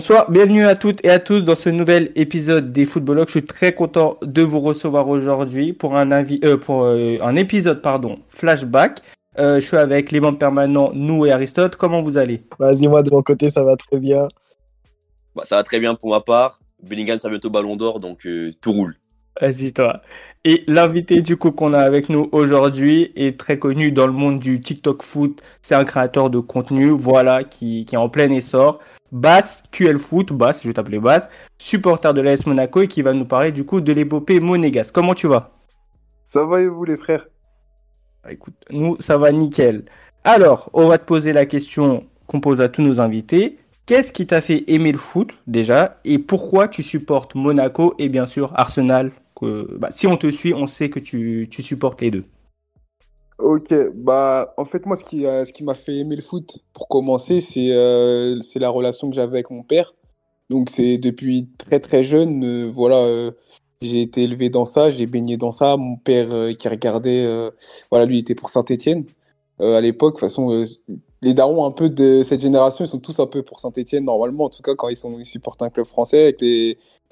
Bonsoir, bienvenue à toutes et à tous dans ce nouvel épisode des Footballogs. Je suis très content de vous recevoir aujourd'hui pour un euh, pour euh, un épisode pardon flashback. Euh, je suis avec les membres permanents, nous et Aristote. Comment vous allez? Vas-y, moi de mon côté, ça va très bien. Bah, ça va très bien pour ma part. Bellingham sera bientôt Ballon d'Or, donc tout roule. Vas-y toi. Et l'invité du coup qu'on a avec nous aujourd'hui est très connu dans le monde du TikTok foot. C'est un créateur de contenu, voilà, qui, qui est en plein essor. Bass, QL Foot, Bass, je vais t'appeler Bass, supporter de l'AS Monaco et qui va nous parler du coup de l'épopée monégasque. Comment tu vas? Ça va et vous les frères? Bah, Écoute, nous ça va nickel. Alors, on va te poser la question qu'on pose à tous nos invités. Qu'est-ce qui t'a fait aimer le foot déjà? Et pourquoi tu supportes Monaco et bien sûr Arsenal? Que, bah, Si on te suit, on sait que tu, tu supportes les deux. Ok, bah en fait moi ce qui, qui m'a fait aimer le foot pour commencer c'est euh, c'est la relation que j'avais avec mon père. Donc c'est depuis très très jeune, euh, voilà, euh, j'ai été élevé dans ça, j'ai baigné dans ça. Mon père qui regardait, voilà, lui il était pour Saint-Étienne à l'époque. De toute façon, les darons un peu de cette génération, ils sont tous un peu pour Saint-Étienne normalement, en tout cas quand ils sont ils supportent un club français avec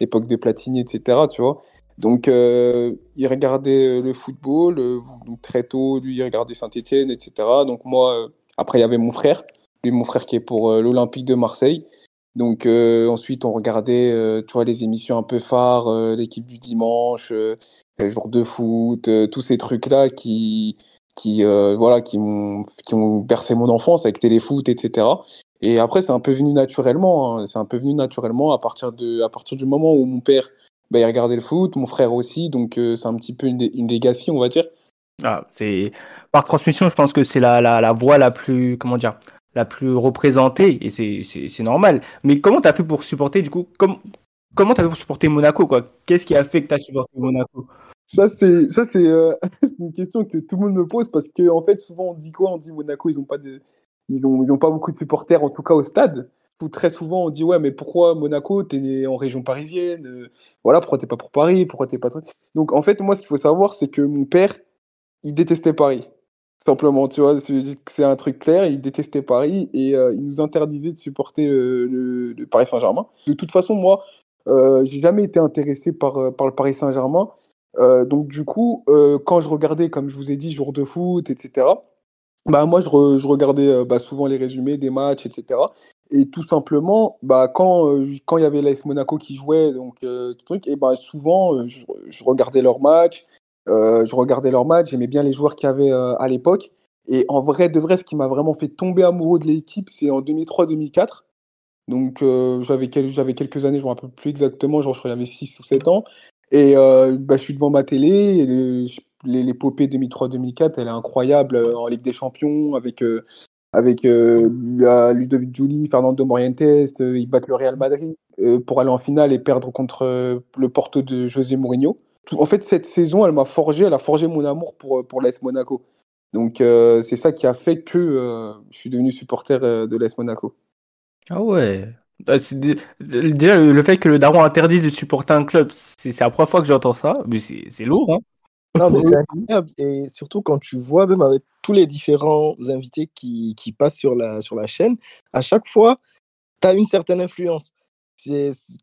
l'époque de Platini, etc. Tu vois. Donc, euh, il regardait euh, le football, euh, très tôt, lui, il regardait Saint-Etienne, etc. Donc, moi, après, il y avait mon frère, lui, mon frère qui est pour l'Olympique de Marseille. Donc, ensuite, on regardait, tu vois, les émissions un peu phares, l'équipe du dimanche, les jours de foot, tous ces trucs-là qui, qui, voilà, qui, ont, qui ont bercé mon enfance avec téléfoot, etc. Et après, c'est un peu venu naturellement. Hein. c'est un peu venu naturellement à partir, de, à partir du moment où mon père bah, il regardait le foot, mon frère aussi, donc euh, c'est un petit peu une, une legacy, on va dire. Ah, c'est par transmission, je pense que c'est la, la, la voie la plus comment dire la plus représentée et c'est normal. Mais comment tu as fait pour supporter du coup comme, comment tu as fait pour supporter Monaco quoi? Qu'est-ce qui a fait que tu as supporté Monaco? Ça c'est ça euh, c'est une question que tout le monde me pose parce que en fait souvent on dit quoi? On dit Monaco ils ont pas de ils ont, ils ont pas beaucoup de supporters en tout cas au stade très souvent, on dit ouais, mais pourquoi Monaco T'es né en région parisienne. Euh, voilà, pourquoi t'es pas pour Paris Pourquoi t'es pas. Donc en fait, moi, ce qu'il faut savoir, c'est que mon père, il détestait Paris. Simplement, tu vois, c'est un truc clair. Il détestait Paris et euh, il nous interdisait de supporter le, Paris Saint-Germain. De toute façon, moi, euh, j'ai jamais été intéressé par, par le Paris Saint-Germain. donc du coup, quand je regardais, comme je vous ai dit, jour de foot, etc. Bah moi, je, regardais bah, souvent les résumés des matchs, etc. Et tout simplement, bah, quand euh, quand il y avait l'AS Monaco qui jouait, donc euh, truc, et bah, souvent euh, je, regardais leurs matchs, je regardais leurs matchs, j'aimais bien les joueurs qu'il y avait à l'époque. Et en vrai, de vrai, ce qui m'a vraiment fait tomber amoureux de l'équipe, c'est en 2003-2004. Donc j'avais j'avais quelques années, je ne me rappelle plus exactement, genre je crois j'avais 6 ou 7 ans. Et bah, je suis devant ma télé, et l'épopée 2003-2004, elle est incroyable en Ligue des Champions, avec avec euh, Ludovic Giuli, Fernando Morientes, euh, ils battent le Real Madrid euh, pour aller en finale et perdre contre le Porto de José Mourinho. En fait, cette saison, elle m'a forgé, elle a forgé mon amour pour, pour l'AS Monaco. Donc, c'est ça qui a fait que je suis devenu supporter de l'AS Monaco. Ah ouais. Bah, déjà, le fait que le Daron interdise de supporter un club, c'est la première fois que j'entends ça, mais c'est lourd. Hein non, mais c'est incroyable. Et surtout quand tu vois, même avec tous les différents invités qui, qui passent sur la, sur la chaîne, à chaque fois, tu as une certaine influence.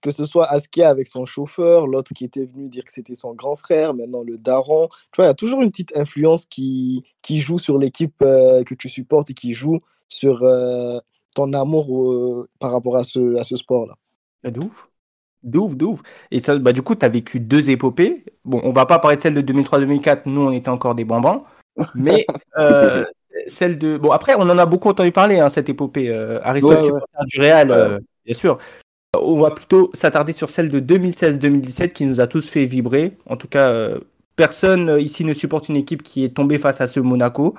Que ce soit Askia avec son chauffeur, l'autre qui était venu dire que c'était son grand frère, maintenant le daron. Tu vois, il y a toujours une petite influence qui, qui joue sur l'équipe euh, que tu supportes et qui joue sur euh, ton amour euh, par rapport à ce, à ce sport-là. Bah, de ouf. D'ouf, d'ouf. Et ça, bah, du coup, tu as vécu deux épopées. Bon, on va pas parler de celle de 2003-2004, nous, on était encore des bambins. Mais euh, celle de. Bon, après, on en a beaucoup entendu parler, hein, cette épopée. Euh, Aristote, du Real, euh, bien sûr. On va plutôt s'attarder sur celle de 2016-2017 qui nous a tous fait vibrer. En tout cas, euh, personne ici ne supporte une équipe qui est tombée face à ce Monaco.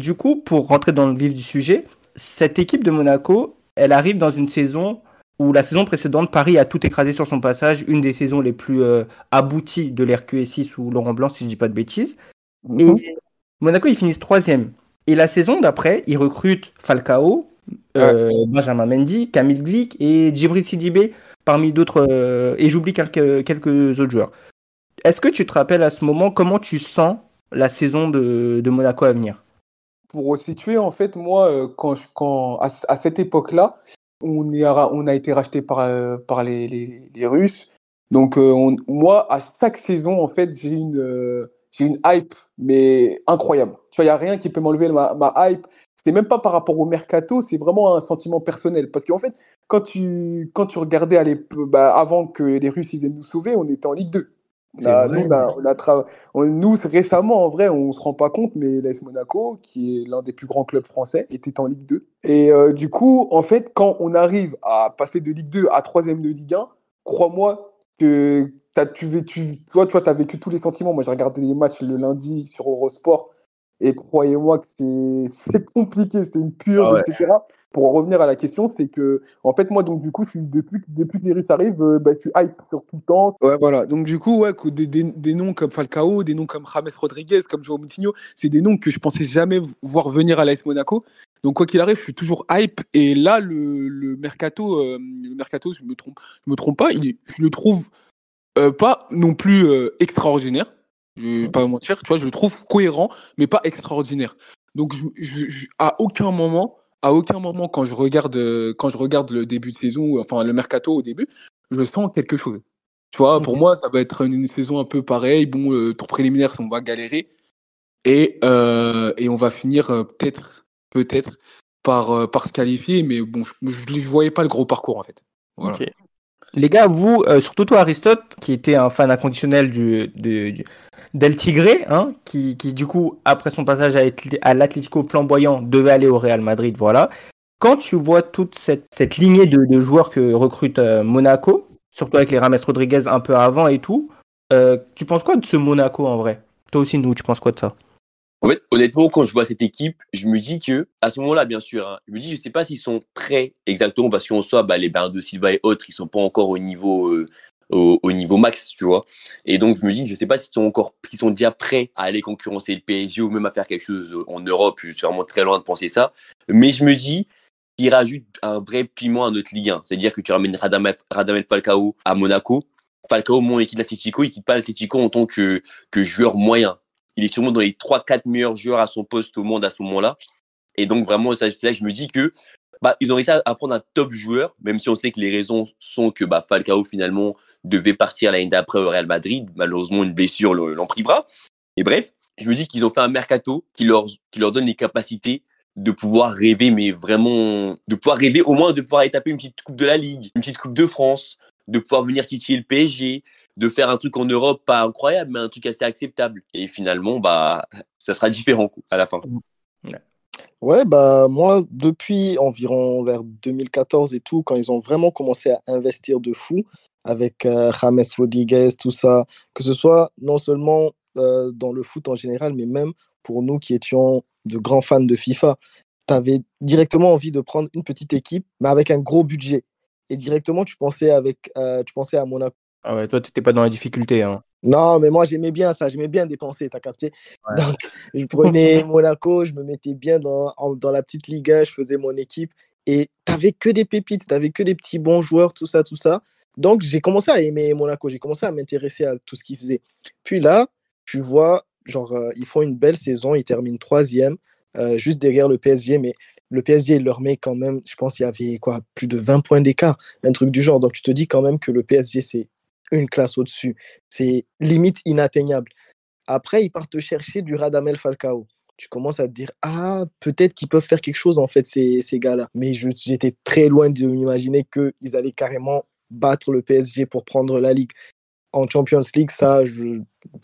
Du coup, pour rentrer dans le vif du sujet, cette équipe de Monaco, elle arrive dans une saison où la saison précédente, Paris a tout écrasé sur son passage, une des saisons les plus euh, abouties de l'RQSI sous Laurent Blanc, si je dis pas de bêtises. Mhm. Et Monaco, ils finissent troisième. Et la saison d'après, ils recrutent Falcao, euh, Benjamin Mendy, Camille Glick et Djibril Sidibé, parmi d'autres, euh, et j'oublie quelques, quelques autres joueurs. Est-ce que tu te rappelles à ce moment comment tu sens la saison de, de Monaco à venir? Pour situer, en fait, moi, quand, quand à cette époque-là, on, a été racheté par, euh, les, Russes. Donc, euh, moi, à chaque saison, en fait, j'ai une, euh, hype, mais incroyable. Tu vois, il n'y a rien qui peut m'enlever ma, ma hype. C'est même pas par rapport au mercato, c'est vraiment un sentiment personnel. Parce qu'en fait, quand tu, regardais bah, avant que les Russes viennent nous sauver, on était en Ligue 2. Nous, on a, on nous, récemment, en vrai, on se rend pas compte, mais l'AS Monaco, qui est l'un des plus grands clubs français, était en Ligue 2. Et euh, du coup, en fait, quand on arrive à passer de Ligue 2 à 3 de Ligue 1, crois-moi que as, tu, tu, toi, tu as vécu tous les sentiments. Moi, j'ai regardé les matchs le lundi sur Eurosport. Et croyez-moi que c'est compliqué, c'est une purge, ah etc. Pour en revenir à la question, c'est que, en fait, moi, donc, du coup, depuis, depuis que les Russes arrivent, euh, bah, tu hype sur tout le temps. Ouais, voilà. Donc, du coup, ouais, des, des, des, noms comme Falcao, des noms comme James Rodriguez, comme Joao Moutinho, c'est des noms que je pensais jamais voir venir à l'AS Monaco. Donc, quoi qu'il arrive, je suis toujours hype. Et là, le, le mercato, euh, mercato, je me trompe, je me trompe pas, il, je le trouve euh, pas non plus extraordinaire. Je vais pas mentir, tu vois, je le trouve cohérent, mais pas extraordinaire. Donc, je, à aucun moment, à aucun moment, quand je regarde, quand je regarde le début de saison, enfin le mercato au début, je sens quelque chose. Tu vois, pour moi, ça va être une, saison un peu pareille. Bon, le tour préliminaire, on va galérer. Et, euh, et on va finir euh, peut-être peut-être par, euh, par se qualifier, mais bon, je ne voyais pas le gros parcours en fait. Voilà. Les gars, vous, euh, surtout toi Aristote, qui était un fan inconditionnel du, d'El Tigre, hein, qui, du coup, après son passage à, l'Atlético flamboyant, devait aller au Real Madrid, voilà. Quand tu vois toute cette, lignée de, de, joueurs que recrute euh, Monaco, surtout avec les Rames Rodriguez un peu avant et tout, euh, tu penses quoi de ce Monaco en vrai? Toi aussi, nous, tu penses quoi de ça? En fait, honnêtement, quand je vois cette équipe, je me dis que, à ce moment-là, bien sûr, hein, je me dis, je sais pas s'ils sont prêts exactement parce qu'en soi, bah, les de Silva et autres, ils sont pas encore au niveau, euh, au, niveau max, tu vois. Et donc, je me dis, je sais pas s'ils sont encore, s'ils sont déjà prêts à aller concurrencer le PSG ou même à faire quelque chose en Europe. Je suis vraiment très loin de penser ça. Mais je me dis, qu'ils rajoutent un vrai piment à notre Ligue 1. C'est-à-dire que tu ramènes Radamel, Radamel Falcao à Monaco. Falcao, mon équipe l'Atletico, il quitte pas l'Atletico en tant que, que joueur moyen il est sûrement dans les 3-4 meilleurs joueurs à son poste au monde à ce moment-là. Et donc, vraiment, c'est là que je me dis que bah, ils ont réussi à prendre un top joueur, même si on sait que les raisons sont que bah, Falcao, finalement, devait partir l'année d'après au Real Madrid. Malheureusement, une blessure l'en privera. Et bref, je me dis qu'ils ont fait un mercato qui leur, qui leur donne les capacités de pouvoir rêver, mais vraiment, de pouvoir rêver au moins de pouvoir étaper une petite Coupe de la Ligue, une petite Coupe de France, de pouvoir venir titiller le PSG, de faire un truc en Europe pas incroyable, mais un truc assez acceptable. Et finalement, bah, ça sera différent à la fin. Ouais. bah moi, depuis environ vers 2014 et tout, quand ils ont vraiment commencé à investir de fou avec euh, James Rodriguez, tout ça, que ce soit non seulement euh, dans le foot en général, mais même pour nous qui étions de grands fans de FIFA, tu avais directement envie de prendre une petite équipe, mais avec un gros budget. Et directement, tu pensais, avec, euh, tu pensais à Monaco ah ouais, toi, tu n'étais pas dans la difficulté. Hein. Non, mais moi, j'aimais bien ça. J'aimais bien dépenser, t'as capté? Donc, je prenais Monaco, je me mettais bien dans, dans la petite Liga, je faisais mon équipe. Et t'avais que des pépites, t'avais que des petits bons joueurs, tout ça, tout ça. Donc, j'ai commencé à aimer Monaco. J'ai commencé à m'intéresser à tout ce qu'ils faisaient. Puis là, tu vois, genre, euh, ils font une belle saison. Ils terminent troisième, euh, juste derrière le PSG. Mais le PSG, il leur met quand même, je pense qu'il y avait quoi, plus de 20 points d'écart, un truc du genre. Donc, tu te dis quand même que le PSG, c'est une classe au-dessus. C'est limite inatteignable. Après, ils partent chercher du Radamel Falcao. Tu commences à te dire, ah, peut-être qu'ils peuvent faire quelque chose, en fait, ces, ces gars-là. Mais j'étais très loin de m'imaginer qu'ils allaient carrément battre le PSG pour prendre la Ligue. En Champions League, ça, je,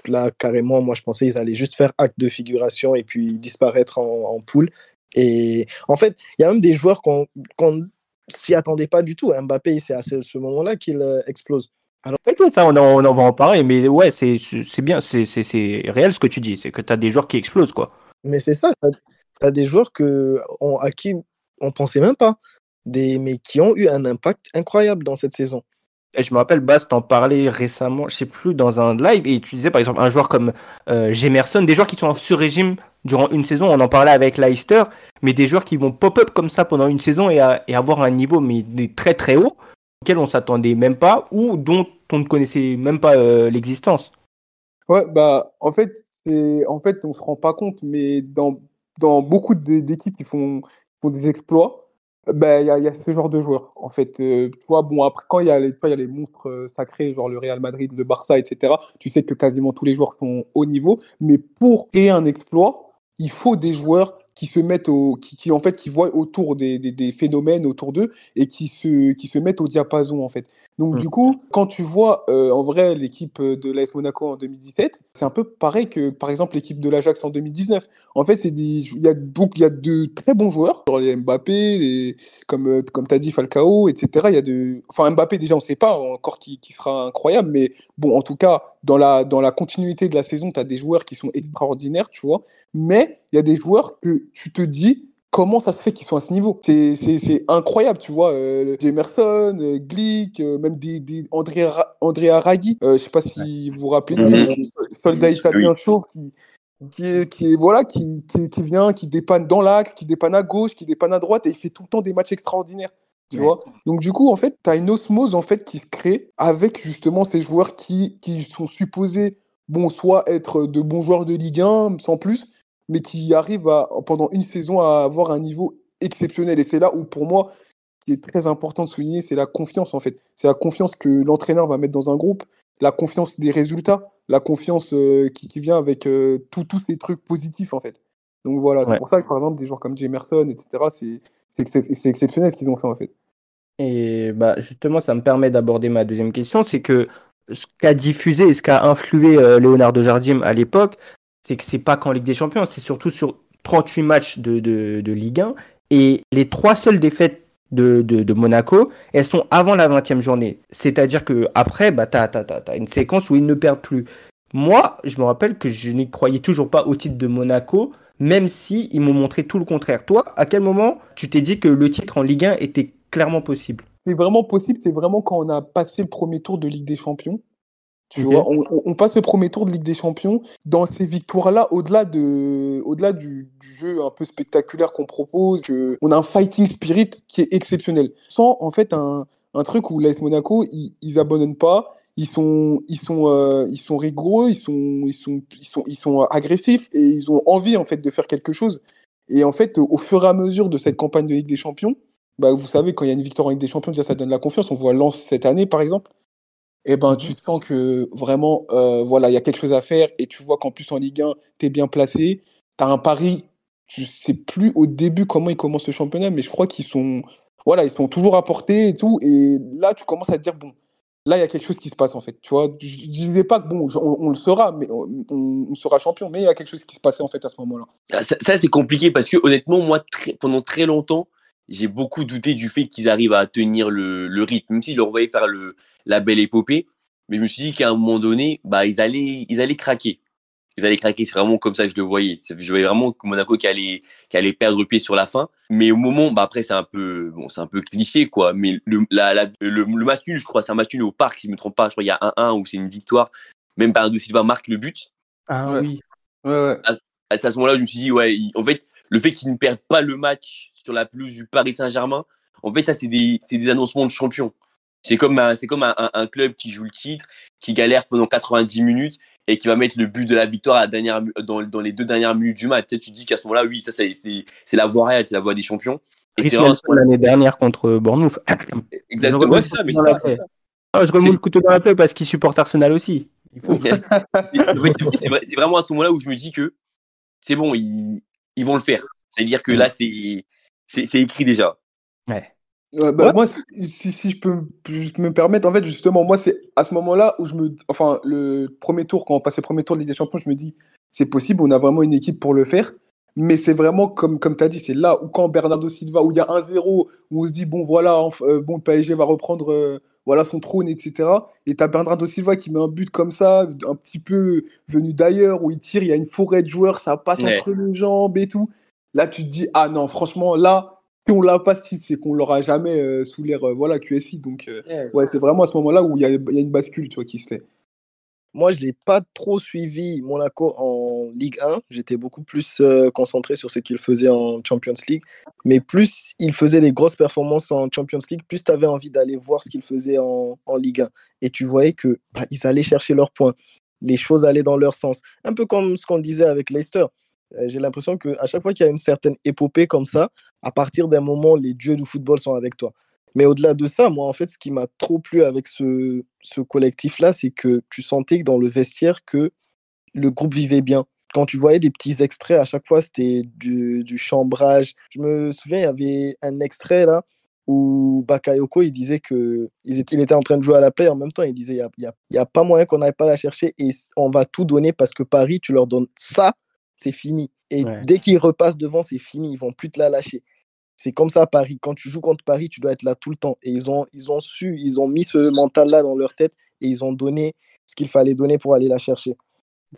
là, carrément, moi, je pensais qu'ils allaient juste faire acte de figuration et puis disparaître en, poule. Et en fait, il y a même des joueurs qu'on qu s'y attendait pas du tout. Mbappé, c'est à ce, ce moment-là qu'il euh, explose. Alors, ça, on, on, va en parler, mais ouais, c'est bien, c'est réel ce que tu dis, c'est que tu as des joueurs qui explosent, quoi. Mais c'est ça, tu as, des joueurs que, on, à qui on pensait même pas, des, mais qui ont eu un impact incroyable dans cette saison. Et je me rappelle, Bast t'en parlais récemment, je sais plus, dans un live, et tu disais par exemple un joueur comme euh, Gemerson, des joueurs qui sont en sur-régime durant une saison, on en parlait avec Leicester, mais des joueurs qui vont pop-up comme ça pendant une saison et, et avoir un niveau mais très très haut auquel on s'attendait même pas ou dont on ne connaissait même pas euh, l'existence. Ouais, bah en fait, en fait on se rend pas compte, mais dans, dans beaucoup d'équipes qui font, font des exploits, Ben, il y, a- ce genre de joueurs, en fait. Euh, tu vois, bon, après, quand il y a les, les monstres euh, sacrés, genre le Real Madrid, le Barça, etc., tu sais que quasiment tous les joueurs sont au niveau. Mais pour créer un exploit, il faut des joueurs qui se mettent au, qui, qui, en fait, qui voient autour des, des, des phénomènes autour d'eux et qui se, qui se mettent au diapason, en fait. Donc, Mm. du coup, quand tu vois, euh, en vrai, l'équipe de l'AS Monaco en 2017, c'est un peu pareil que, par exemple, l'équipe de l'Ajax en 2019. En fait, c'est des, il y a donc, il y a de très bons joueurs, genre les Mbappé, les, comme, euh, comme tu as dit, Falcao, etc. Il y a de, enfin, Mbappé, déjà, on ne sait pas encore qui, qui sera incroyable, mais bon, en tout cas, dans la, dans la continuité de la saison, tu as des joueurs qui sont extraordinaires, tu vois. Mais il y a des joueurs que tu te dis, comment ça se fait qu'ils sont à ce niveau? C'est- C'est c'est incroyable, tu vois. Euh, Jemerson, euh, Glick, euh, même des, des Andrea, Ra- euh, je sais pas si vous vous rappelez, lui, Mhm. le soldat italien chauve qui, qui, est, qui est- voilà, qui, qui, qui vient, qui dépanne dans l'axe, qui dépanne à gauche, qui dépanne à droite, et il fait tout le temps des matchs extraordinaires. Tu Ouais. vois Donc du coup, en fait, tu as une osmose en fait qui se crée avec justement ces joueurs qui, qui sont supposés, bon, soit être de bons joueurs de Ligue 1, sans plus, mais qui arrivent à, pendant une saison à avoir un niveau exceptionnel. Et c'est là où, pour moi, ce qui est très important de souligner, c'est la confiance, en fait. C'est la confiance que l'entraîneur va mettre dans un groupe, la confiance des résultats, la confiance euh, qui, qui vient avec euh, tous ces trucs positifs, en fait. Donc voilà, Ouais. c'est pour ça que, par exemple, des joueurs comme Jamerson, etc., c'est exceptionnel ce qu'ils ont fait, en fait. Et bah, justement, ça me permet d'aborder ma deuxième question, c'est que ce qu'a diffusé et ce qu'a influé euh, Leonardo Jardim à l'époque, c'est que c'est pas qu'en Ligue des Champions, c'est surtout sur 38 matchs de, de, de Ligue 1. Et les trois seules défaites de, de, de Monaco, elles sont avant la 20e journée. C'est-à-dire que après, bah, tu as, une séquence où ils ne perdent plus. Moi, je me rappelle que je n'y croyais toujours pas au titre de Monaco, même si ils m'ont montré tout le contraire. Toi, à quel moment tu t'es dit que le titre en Ligue 1 était clairement possible C'est vraiment possible, c'est vraiment quand on a passé le premier tour de Ligue des Champions. Tu vois, on, on- on passe le premier tour de Ligue des Champions. Dans ces victoires-là, au-delà de, au-delà du, du jeu un peu spectaculaire qu'on propose, que- on a un fighting spirit qui est exceptionnel. Sans en fait un, un truc où l'AS Monaco, ils, ils abandonnent pas, ils sont, ils sont, euh, ils sont rigoureux, ils sont, ils sont, ils sont, ils sont agressifs et ils ont envie en fait de faire quelque chose. Et en fait, au fur et à mesure de cette campagne de Ligue des Champions, bah, vous savez, quand il y a une victoire en Ligue des Champions, déjà ça donne la confiance. On voit Lens cette année, par exemple. Et ben, tu sens que vraiment, euh, voilà, il y a quelque chose à faire. Et tu vois qu'en plus, en Ligue 1, tu es bien placé. Tu as un pari. Je sais plus au début comment ils commencent le championnat, mais je crois qu'ils sont, voilà, ils sont toujours à portée et tout. Et là, tu commences à te dire, bon, là, il y a quelque chose qui se passe, en fait. Tu vois, je je disais pas que, bon, on, on le sera, mais on, sera champion, mais il y a quelque chose qui se passait, en fait, à ce moment-là. Ah, Ça, ça, c'est compliqué parce que honnêtement, moi, très- pendant très longtemps, j'ai beaucoup douté du fait qu'ils arrivent à tenir le, le rythme, même s'ils leur envoyaient faire le, la belle épopée. Mais je me suis dit qu'à un moment donné, bah, ils, allaient, ils allaient craquer. Ils allaient craquer, c'est vraiment comme ça que je le voyais. Je voyais vraiment que Monaco qui allait, qui allait perdre pied sur la fin. Mais au moment, bah après, c'est un peu, bon, c'est un peu cliché, quoi. Mais le, la, la- le, le match nul, je crois, c'est un match nul au parc, si je me trompe pas. Je crois qu'il y a 1-1 où c'est une victoire. Même Bernardo Silva marque le but. Ah Ouais. oui. Ouais, ouais. à ce moment-là, je me suis dit, ouais, il- en fait, le fait qu'ils ne perdent pas le match sur la pelouse du Paris Saint-Germain, en fait, ça, c'est des, des annoncements de champion. C'est comme, un, comme un, club qui joue le titre, qui galère pendant 90 minutes et qui va mettre le but de la victoire à la dernière, dans, dans les deux dernières minutes du match. Tu te dis qu'à ce moment-là, oui, ça, c'est, la voie réelle, c'est la voie des champions. Et c'est l'année dernière contre Bournemouth. exactement, c'est ça, mais c'est ça. Ah, je remets le couteau dans la plaie parce qu'il supporte Arsenal aussi. Faut. C'est vraiment à ce moment-là où je me dis que c'est bon, ils, ils vont le faire. C'est-à-dire que là, c'est, c'est, c'est écrit déjà. Ouais. Ouais, bah. Moi, si, je peux me- juste me permettre, en fait, justement, moi, c'est à ce moment-là où je me. Enfin, le premier tour, quand on passe le premier tour de Ligue des Champions, je me dis, c'est possible, on a vraiment une équipe pour le faire. Mais c'est vraiment comme, comme tu as dit, c'est là où quand Bernardo Silva, où il y a 1-0, où on se dit, bon, voilà, enf- euh, bon, le PSG va reprendre euh, voilà, son trône, etc. Et tu as Bernardo Silva qui met un but comme ça, un petit peu venu d'ailleurs, où il tire, il y a une forêt de joueurs, ça passe Ouais. entre les jambes et tout. Là, tu te dis, ah non, franchement, là, si on l'a pas, si, c'est qu'on l'aura jamais euh, sous l'air euh, voilà, QSI. Donc, euh, ouais, c'est vraiment à ce moment-là où il y y a une bascule tu vois, qui se fait. Moi, je n'ai pas trop suivi Monaco en Ligue 1. J'étais beaucoup plus euh, concentré sur ce qu'il faisait en Champions League. Mais plus il faisait les grosses performances en Champions League, plus tu avais envie d'aller voir ce qu'il faisait en, en Ligue 1. Et tu voyais que bah, ils allaient chercher leurs points. Les choses allaient dans leur sens. Un peu comme ce qu'on disait avec Leicester. Euh, J'ai l'impression qu'à chaque fois qu'il y a une certaine épopée comme ça, à partir d'un moment, les dieux du football sont avec toi. Mais au-delà de ça, moi, en fait, ce qui m'a trop plu avec ce, ce collectif-là, c'est que tu sentais que dans le vestiaire, que le groupe vivait bien. Quand tu voyais des petits extraits, à chaque fois, c'était du, du chambrage. Je me souviens, il y avait un extrait là où Bakayoko, il disait que il était, il était en train de jouer à la play en même temps. Il disait, il n'y a, y a, y a pas moyen qu'on n'aille pas la chercher et on va tout donner parce que Paris, tu leur donnes ça, c'est fini. Et Ouais. dès qu'ils repassent devant, c'est fini. Ils vont plus te la lâcher. C'est comme ça à Paris. Quand tu joues contre Paris, tu dois être là tout le temps. Et ils ont, ils ont su, ils ont mis ce mental-là dans leur tête et ils ont donné ce qu'il fallait donner pour aller la chercher.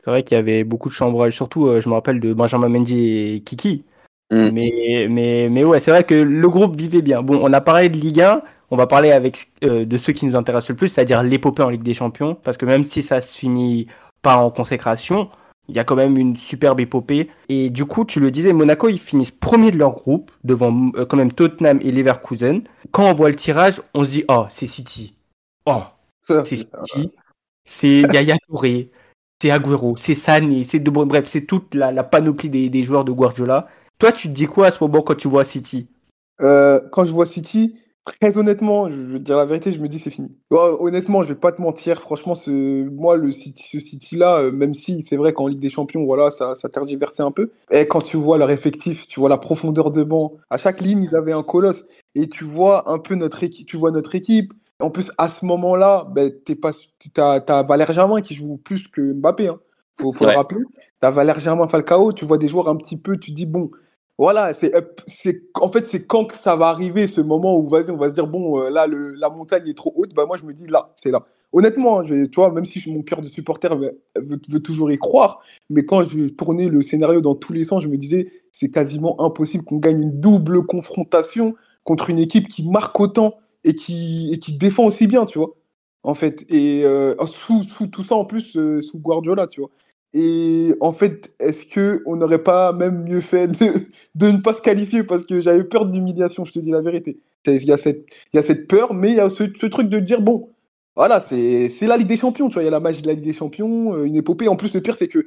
C'est vrai qu'il y avait beaucoup de chambrage. Surtout, euh, je me rappelle de Benjamin Mendy et Kiki. Mm. Mais, mais, mais ouais, c'est vrai que le groupe vivait bien. Bon, on a parlé de Ligue 1. On va parler avec euh, de ceux qui nous intéressent le plus, c'est-à-dire l'épopée en Ligue des Champions. Parce que même si ça se finit pas en consécration, il y a quand même une superbe épopée. Et du coup, tu le disais, Monaco, ils finissent premier de leur groupe, devant euh, quand même Tottenham et Leverkusen. Quand on voit le tirage, on se dit, oh, c'est City. Oh, c'est City, c'est Yaya Touré, c'est Agüero, c'est Sané, c'est de bref, c'est toute la, la panoplie des, des joueurs de Guardiola. Toi, tu te dis quoi à ce moment quand tu vois City? Euh, quand je vois City, très honnêtement, je veux te dire la vérité, je me dis c'est fini. Honnêtement, je vais pas te mentir, franchement, ce, moi, le City, ce City-là, euh, même si c'est vrai qu'en Ligue des Champions, voilà, ça, ça tergiversait un peu. Et quand tu vois leur effectif, tu vois la profondeur de banc, à chaque ligne, ils avaient un colosse. Et tu vois un peu notre équipe, tu vois notre équipe. En plus, à ce moment-là, ben, t'es pas, t'as, t'as Valère Germain qui joue plus que Mbappé. Hein. Faut, le rappeler. T'as Valère Germain Falcao, tu vois des joueurs un petit peu, tu dis bon, voilà, c'est, up- c'est, en fait, c'est quand que ça va arriver ce moment où vas-y, on va se dire bon, euh, là, le, la montagne est trop haute. Bah moi, je me dis là, c'est là. Honnêtement, hein, je, tu même si je- mon cœur de supporter veut, veut- toujours y croire, mais quand je tournais le scénario dans tous les sens, je me disais c'est quasiment impossible qu'on gagne une double confrontation contre une équipe qui marque autant et qui, et qui défend aussi bien, tu vois. En fait, et euh, sous, sous tout ça en plus, euh, sous Guardiola, tu vois. Et en fait, est-ce que on n'aurait pas même mieux fait de, de ne pas se qualifier? Parce que j'avais peur de l'humiliation, je te dis la vérité. Il y, a cette- il y a cette peur, mais il y a ce, ce truc de dire bon, voilà, c'est la Ligue des Champions, tu vois, il y a la magie de la Ligue des Champions, euh, une épopée. En plus, le pire, c'est que,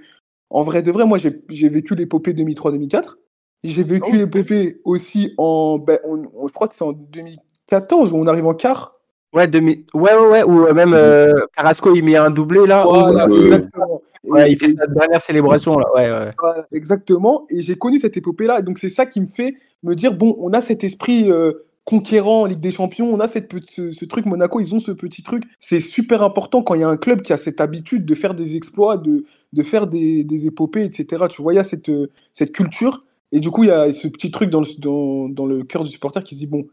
en vrai de vrai, moi, j'ai vécu l'épopée 2003-2004. J'ai vécu Oh. l'épopée aussi en, ben, on- on- je crois que c'est en 2014 où on arrive en quart. Ouais, demi... ouais, ouais, ouais, ou euh, même euh, Carrasco, il met un doublé là. Voilà, ouais. exactement. Ouais, il fait sa dernière célébration là. Ouais, ouais. Voilà, exactement. Et j'ai connu cette épopée-là. Donc c'est ça qui me fait me dire bon, on a cet esprit euh, conquérant en Ligue des Champions, on a cette ce, ce truc. Monaco, ils ont ce petit truc. C'est super important quand il y a un club qui a cette habitude de faire des exploits, de, de faire des, des épopées, etc. Tu vois, il y a cette, euh, cette culture. Et du coup, il y a ce petit truc dans le, dans, dans le cœur du supporter qui se dit bon,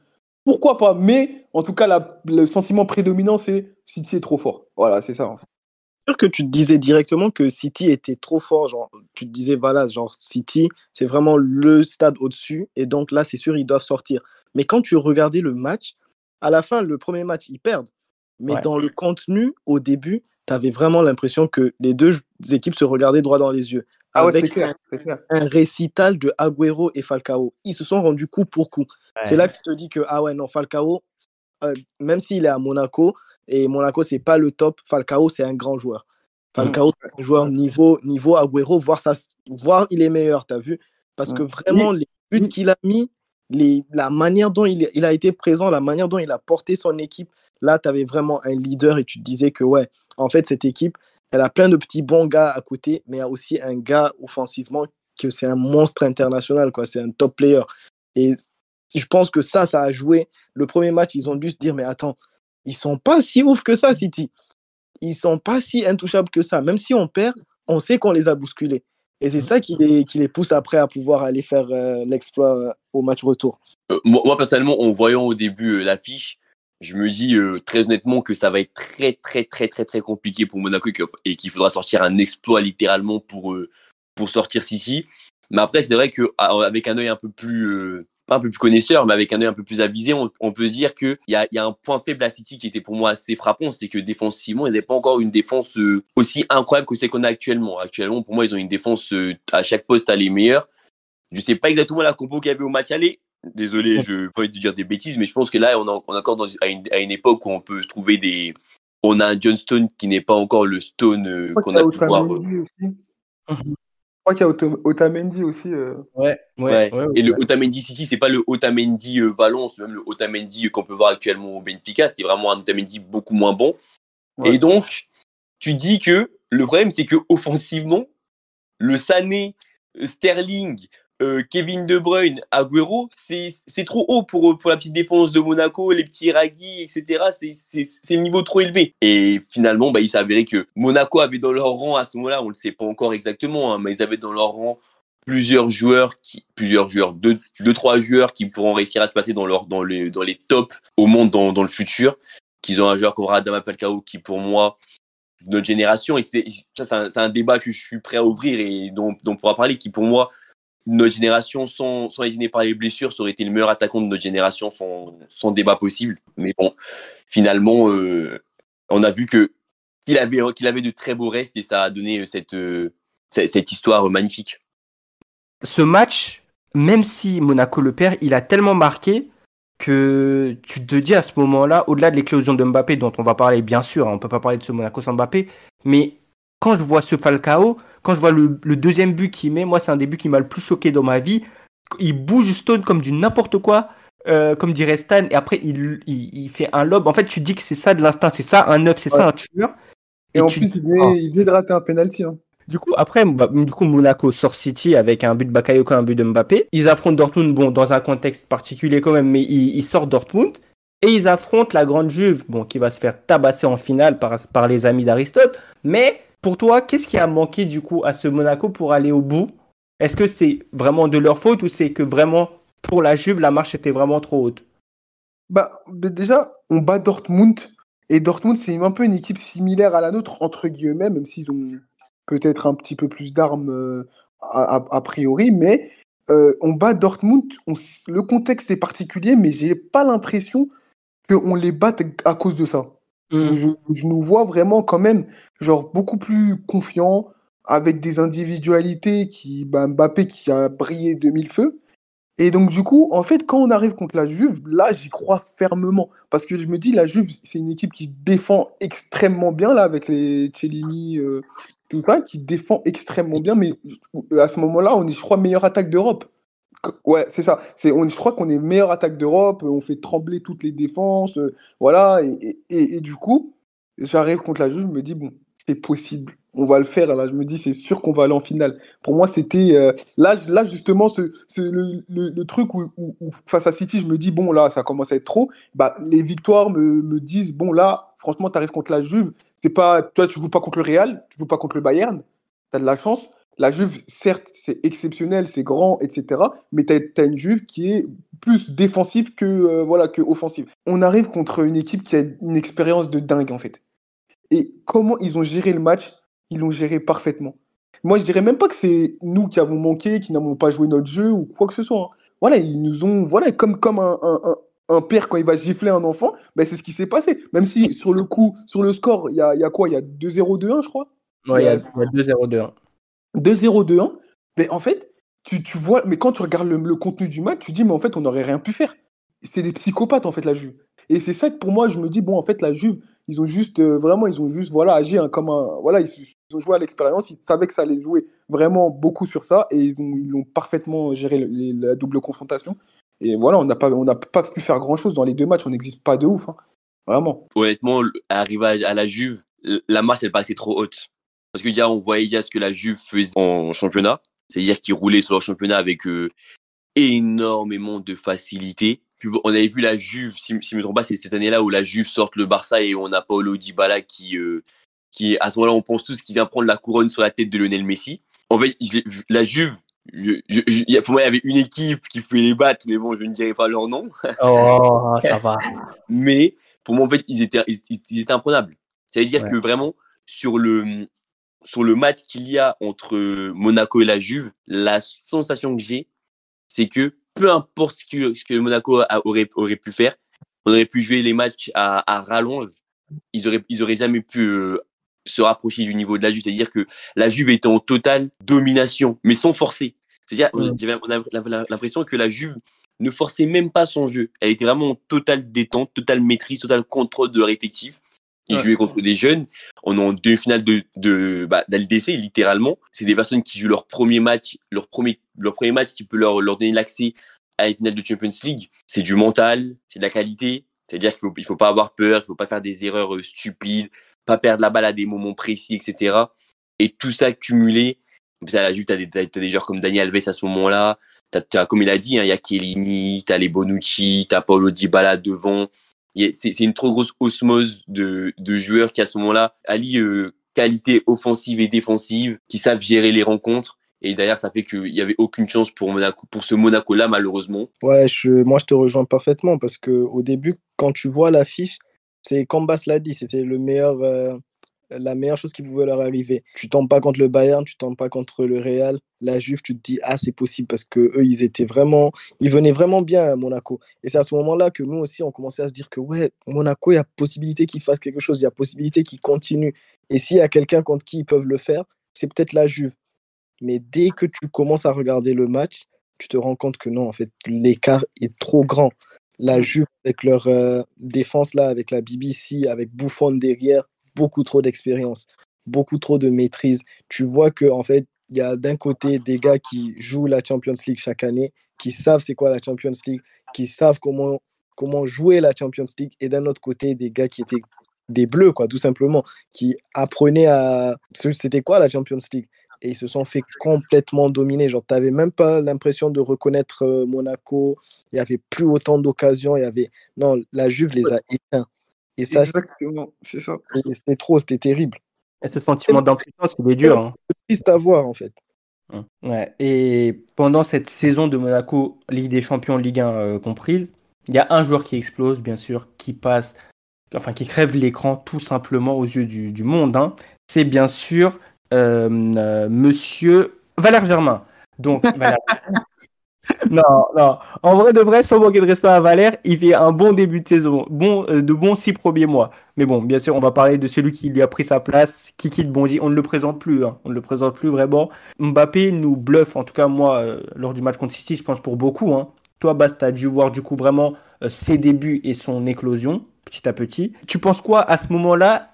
pourquoi pas? Mais en tout cas, la- le sentiment prédominant, c'est City est trop fort. Voilà, c'est ça. en fait. Sûr que tu te disais directement que City était trop fort. Genre, tu te disais, voilà, genre City, c'est vraiment le stade au-dessus. Et donc là, c'est sûr, ils doivent sortir. Mais quand tu regardais le match, à la fin, le premier match, ils perdent. Mais Ouais. dans le contenu, au début, tu avais vraiment l'impression que les deux équipes se regardaient droit dans les yeux. Ah ouais, avec clair. un récital de Agüero et Falcao. Ils se sont rendus coup pour coup. C'est là que tu te dis que, ah ouais, non, Falcao, euh, même s'il est à Monaco, et Monaco, c'est pas le top, Falcao, c'est un grand joueur. Falcao, c'est un joueur niveau, niveau Agüero, voire, ça, voire il est meilleur, tu as vu? Parce que Ouais. vraiment, les buts oui. qu'il a mis, les, la manière dont il, il a été présent, la manière dont il a porté son équipe, là, tu avais vraiment un leader et tu te disais que, ouais, en fait, cette équipe, elle a plein de petits bons gars à côté, mais il y a aussi un gars offensivement que c'est un monstre international, quoi. C'est un top player. Et je pense que ça, ça a joué. Le premier match, ils ont dû se dire, mais attends, ils sont pas si ouf que ça, City. Ils sont pas si intouchables que ça. Même si on perd, on sait qu'on les a bousculés. Et c'est ça qui les, qui les pousse après à pouvoir aller faire euh, l'exploit euh, au match retour. Euh, moi, personnellement, en voyant au début l'affiche, je me dis très honnêtement que ça va être très, très, très, très, très compliqué pour Monaco et qu'il faudra sortir un exploit littéralement pour, pour sortir City. Mais après, c'est vrai qu'avec un œil un peu plus, pas un peu plus connaisseur, mais avec un œil un peu plus avisé, on, on peut se dire qu'il y a, il y a un point faible à City qui était pour moi assez frappant, c'est que défensivement, ils n'avaient pas encore une défense euh, aussi incroyable que celle qu'on a actuellement. Actuellement, pour moi, ils ont une défense euh, à chaque poste à les meilleurs. Je sais pas exactement la compo qu'il y avait au match aller. Désolé, je ne pas envie de dire des bêtises, mais je pense que là, on est encore dans, à, une, à une époque où on peut se trouver des. On a un John Stone qui n'est pas encore le Stone euh, qu'on a pu voir. Crois qu'il y a Otam- Otamendi aussi. euh. Ouais, Ouais. ouais, ouais, Et le. Otamendi City, c'est pas le Otamendi euh, Valence, même le Otamendi qu'on peut voir actuellement au Benfica. C'était vraiment un Otamendi beaucoup moins bon. Ouais. Et donc, tu dis que le problème, c'est que offensivement, le Sané, euh, Sterling, euh, Kevin De Bruyne, Agüero, c'est trop haut pour, pour la petite défense de Monaco, les petits Ragui, etc. C'est- le niveau trop élevé. Et finalement, bah, il s'est avéré que Monaco avait dans leur rang à ce moment-là, on ne le sait pas encore exactement, hein, mais ils avaient dans leur rang plusieurs joueurs, qui, plusieurs joueurs, deux, deux, trois joueurs qui pourront réussir à se passer dans, leur, dans, les, dans les tops au monde dans, dans le futur. Qu'ils ont un joueur comme Radama Falcao qui, pour moi, notre génération, ça, c'est un débat que je suis prêt à ouvrir et dont, dont on pourra parler, qui, pour moi, notre génération, sans, sans par les blessures, ça aurait été le meilleur attaquant de notre génération sans, débat possible. Mais bon, finalement, euh, on a vu que qu'il avait, avait de très beaux restes et ça a donné cette, euh, cette, histoire magnifique. Ce match, même si Monaco le perd, il a tellement marqué que tu te dis à ce moment-là, au-delà de l'éclosion de Mbappé, dont on va parler bien sûr, hein, on peut pas parler de ce Monaco sans Mbappé, mais quand je vois ce Falcao, quand je vois le, le deuxième but qu'il met, moi c'est un des buts qui m'a le plus choqué dans ma vie. Il bouge Stone comme du n'importe quoi, euh, comme dirait Stan, et après il, il, il fait un lob. En fait, tu dis que c'est ça de l'instinct, c'est ça un neuf, c'est ça un tueur. Et, en tu- plus, il venait, Ah. il de rater un penalty. Hein. Du coup, après, bah, du coup, Monaco sort City avec un but de Bakayoko, un but de Mbappé. Ils affrontent Dortmund, bon, dans un contexte particulier quand même, mais ils, ils sortent Dortmund. Et ils affrontent la grande Juve, bon, qui va se faire tabasser en finale par, par les amis d'Aristote. Mais pour toi, qu'est-ce qui a manqué du coup à ce Monaco pour aller au bout? Est-ce que c'est vraiment de leur faute ou c'est que vraiment, pour la Juve, la marche était vraiment trop haute? Bah, déjà, on bat Dortmund. Et Dortmund, c'est un peu une équipe similaire à la nôtre, entre guillemets, même s'ils ont peut-être un petit peu plus d'armes euh, a, priori. Mais euh, on bat Dortmund. le contexte est particulier, mais j'ai pas l'impression qu'on les batte à cause de ça. Je, je nous vois vraiment quand même, genre, beaucoup plus confiants, avec des individualités qui, bah, Mbappé qui a brillé de mille feux. Et donc, du coup, en fait, quand on arrive contre la Juve, là, j'y crois fermement. Parce que je me dis, la Juve, c'est une équipe qui défend extrêmement bien, là, avec les Cellini, euh, tout ça, qui défend extrêmement bien. Mais à ce moment-là, on est, je crois, meilleure attaque d'Europe. Ouais, c'est ça. C'est, on, je crois qu'on est meilleure attaque d'Europe. On fait trembler toutes les défenses. euh, voilà. Et, et- du coup, j'arrive contre la Juve, je me dis, bon, c'est possible. On va le faire. Là, je me dis, c'est sûr qu'on va aller en finale. Pour moi, c'était. euh, là, là, justement, ce, le, le- truc où, face à City, je me dis, bon, là, ça commence à être trop. Bah, les victoires me, me disent, bon, là, franchement, tu arrives contre la Juve. C'est pas, toi, tu joues pas contre le Real, tu joues pas contre le Bayern. Tu as de la chance. La Juve, certes, c'est exceptionnel, c'est grand, etc. Mais tu as, une Juve qui est plus défensive que, euh, voilà, que offensive. On arrive contre une équipe qui a une expérience de dingue, en fait. Et comment ils ont géré le match Ils l'ont géré parfaitement. Moi, je dirais même pas que c'est nous qui avons manqué, qui n'avons pas joué notre jeu ou quoi que ce soit. hein. Voilà, ils nous ont. Voilà, comme, comme un, un- un- un père quand il va gifler un enfant, ben, c'est ce qui s'est passé. Même si sur le coup, sur le score, il y a, il y a quoi? Il y a 2-0, 2-1, je crois Ouais, il y a, il y a 2-0-2-1. 2-0, 2-1. Mais en fait, tu, tu vois, mais quand tu regardes le, contenu du match, tu dis, mais en fait, on n'aurait rien pu faire. C'est des psychopathes, en fait, la Juve. Et c'est ça que pour moi, je me dis, bon, en fait, la Juve, ils ont juste, euh, vraiment, ils ont juste, voilà, agi hein, comme un. Voilà, ils, ont joué à l'expérience, ils savaient que ça allait jouer vraiment beaucoup sur ça, et ils ont, parfaitement géré la double confrontation. Et voilà, on n'a pas, pas pu faire grand-chose dans les deux matchs, on n'existe pas de ouf, hein. Vraiment. Honnêtement, arriver à, la Juve, la marche, elle passait trop haute. Parce que déjà, on voyait déjà ce que la Juve faisait en championnat. C'est-à-dire qu'ils roulaient sur leur championnat avec euh, énormément de facilité. On avait vu la Juve, si, si je me trompe pas, c'est cette année-là où la Juve sort le Barça et on a Paulo Dybala qui, euh, qui, à ce moment-là, on pense tous qu'il vient prendre la couronne sur la tête de Lionel Messi. En fait, la Juve, je- je- je- pour moi, il y avait une équipe qui fait les battre, mais bon, je ne dirai pas leur nom. Oh, ça va. Mais pour moi, en fait, ils étaient, ils, ils- ils étaient imprenables. Ça veut dire Ouais. que vraiment, sur le, sur le match qu'il y a entre Monaco et la Juve, la sensation que j'ai, c'est que peu importe ce que, Monaco a- aurait, aurait pu faire, on aurait pu jouer les matchs à, à rallonge, ils auraient, ils auraient jamais pu euh, se rapprocher du niveau de la Juve. C'est-à-dire que la Juve était en totale domination, mais sans forcer. C'est-à-dire, j'avais l'impression que la Juve ne forçait même pas son jeu. Elle était vraiment en totale détente, totale maîtrise, total contrôle de leur effectif. Ils Ouais. jouaient contre des jeunes. On est en demi-finale de, de, bah, d'LDC, littéralement. C'est des personnes qui jouent leur premier match, leur premier, leur premier match qui peut leur, leur donner l'accès à une finale de Champions League. C'est du mental, c'est de la qualité. C'est-à-dire qu'il faut, il faut pas avoir peur, il faut pas faire des erreurs euh, stupides, pas perdre la balle à des moments précis, etc. Et tout ça cumulé. Ça, la Juve, t'as des, t'as, t'as des joueurs comme Daniel Alves à ce moment-là. T'as, t'as, comme il a dit, hein, il y a Chiellini, t'as les Bonucci, t'as Paulo Dybala devant. C'est, une trop grosse osmose de, joueurs qui, à ce moment-là, allient euh, qualité offensive et défensive, qui savent gérer les rencontres. Et d'ailleurs, ça fait qu'il n'y avait aucune chance pour, ce Monaco-là, malheureusement. Ouais, moi je te rejoins parfaitement parce que au début, quand tu vois l'affiche, c'est comme Bas l'a dit, c'était le meilleur, euh, la meilleure chose qui pouvait leur arriver. Tu tombes pas contre le Bayern, tu tombes pas contre le Real, la Juve, tu te dis ah c'est possible parce que eux ils étaient vraiment, ils venaient vraiment bien à Monaco. Et c'est à ce moment-là que nous aussi on commençait à se dire que ouais Monaco il y a possibilité qu'ils fassent quelque chose, il y a possibilité qu'ils continuent. Et s'il y a quelqu'un contre qui ils peuvent le faire, c'est peut-être la Juve. Mais dès que tu commences à regarder le match, tu te rends compte que non, en fait, l'écart est trop grand. La Juve, avec leur euh, défense là, avec la BBC, avec Buffon derrière, beaucoup trop d'expérience, beaucoup trop de maîtrise. Tu vois que en fait, il y a d'un côté des gars qui jouent la Champions League chaque année, qui savent c'est quoi la Champions League, qui savent comment, comment jouer la Champions League, et d'un autre côté, des gars qui étaient des bleus, quoi, tout simplement, qui apprenaient à. C'était quoi la Champions League et ils se sont fait complètement dominer. Genre, tu n'avais même pas l'impression de reconnaître euh, Monaco. Il n'y avait plus autant d'occasions. Il y avait... Non, la Juve les a éteints. Et ça, Exactement, c'est ça. c'était trop, c'était terrible. Et ce sentiment d'impuissance, il est dur. hein. C'est triste à voir, en fait. Ouais. Et pendant cette saison de Monaco, Ligue des Champions, Ligue 1 euh, comprise, il y a un joueur qui explose, bien sûr, qui passe, enfin qui crève l'écran tout simplement aux yeux du, du monde. hein. C'est bien sûr euh, euh, Monsieur Valère Germain. Donc, Valère- non, non. En vrai de vrai, sans manquer de respect à Valère, il fait un bon début de saison, bon, euh, de bons six premiers mois. Mais bon, bien sûr, on va parler de celui qui lui a pris sa place, Kiki de Bondy. On ne le présente plus, hein. on ne le présente plus vraiment. Mbappé nous bluffe, en tout cas moi, euh, lors du match contre City, je pense pour beaucoup. Hein. Toi, Bas, tu as dû voir du coup vraiment euh, ses débuts et son éclosion, petit à petit. Tu penses quoi à ce moment-là,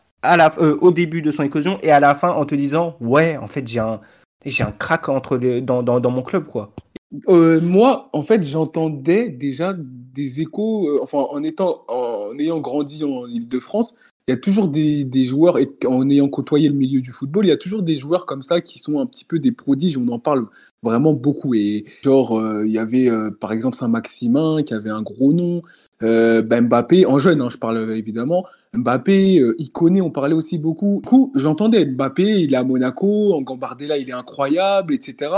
au début de son éclosion et à la fin en te disant, ouais, en fait, j'ai un, j'ai un crack entre les, dans mon club, quoi. Euh, moi, en fait, j'entendais déjà des échos, euh, enfin, en étant, en ayant grandi en Île-de-France, il y a toujours des, joueurs, et en ayant côtoyé le milieu du football, il y a toujours des joueurs comme ça qui sont un petit peu des prodiges, on en parle vraiment beaucoup. Et genre, euh, il y avait par exemple Saint-Maximin qui avait un gros nom, Mbappé, en jeune, hein, je parle évidemment, Mbappé, Iconé, on parlait aussi beaucoup. Du coup, j'entendais Mbappé, il est à Monaco, en Gambardella, il est incroyable, etc.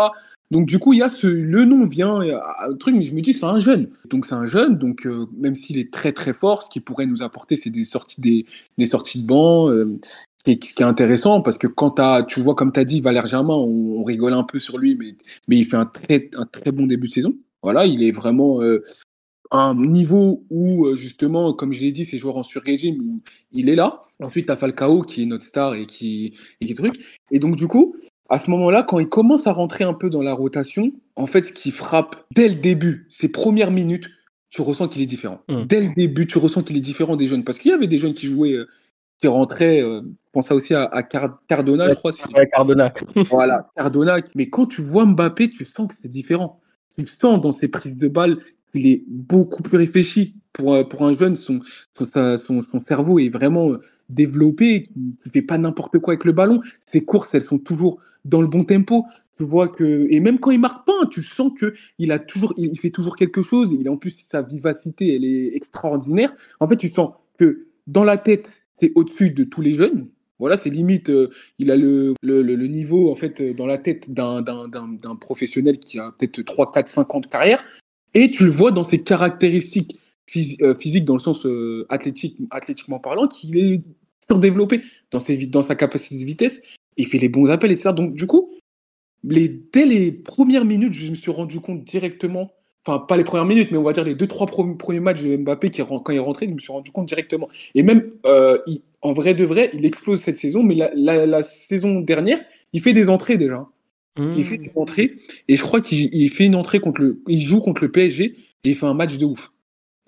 Donc du coup, il y a ce, le nom vient, a un truc, mais je me dis c'est un jeune. Donc c'est un jeune, donc euh, même s'il est très très fort, ce qu'il pourrait nous apporter, c'est des sorties des, des sorties de banc, euh, ce qui est intéressant parce que quand tu vois comme tu as dit Valère Germain, on, rigole un peu sur lui, mais mais il fait un très un très bon début de saison. Voilà, il est vraiment euh, un niveau où euh, justement, comme je l'ai dit, ces joueurs en sur-régime, il est là. Ensuite, tu as Falcao qui est notre star et qui et qui truc. Et donc du coup, à ce moment-là, quand il commence à rentrer un peu dans la rotation, en fait, ce qui frappe dès le début, ses premières minutes, tu ressens qu'il est différent. Mm. Dès le début, tu ressens qu'il est différent des jeunes. Parce qu'il y avait des jeunes qui jouaient, euh, qui rentraient, euh, je pense aussi à, à Car- Cardona, je crois. Ouais, Cardona. voilà, Cardona. Mais quand tu vois Mbappé, tu sens que c'est différent. Tu sens dans ses prises de balles qu'il est beaucoup plus réfléchi. Pour, euh, pour un jeune, son, son, son, son cerveau est vraiment euh, développé, qui fait pas n'importe quoi avec le ballon. Ses courses, elles sont toujours dans le bon tempo. Tu vois que, et même quand il marque pas, hein, tu sens que il a toujours, il fait toujours quelque chose. Il en plus sa vivacité, elle est extraordinaire. En fait, tu sens que dans la tête, c'est au-dessus de tous les jeunes. Voilà, c'est limite, euh, il a le, le, le- niveau en fait dans la tête d'un- d'un- d'un professionnel qui a peut-être 3, 4, 5 ans de carrière. Et tu le vois dans ses caractéristiques euh, physiques, dans le sens euh, athlétique, athlétiquement parlant, qu'il est surdéveloppé dans, ses, dans sa capacité de vitesse. Il fait les bons appels, etc. Donc, du coup, les, dès les premières minutes, je me suis rendu compte directement, enfin, pas les premières minutes, mais on va dire les deux, trois premiers, premiers matchs de Mbappé qui, quand il est rentré, je me suis rendu compte directement. Et même, euh, il- en vrai de vrai, il explose cette saison, mais la, la- la saison dernière, il fait des entrées déjà. Il fait des entrées, et je crois qu'il il fait une entrée contre le. Il joue contre le PSG, et il fait un match de ouf.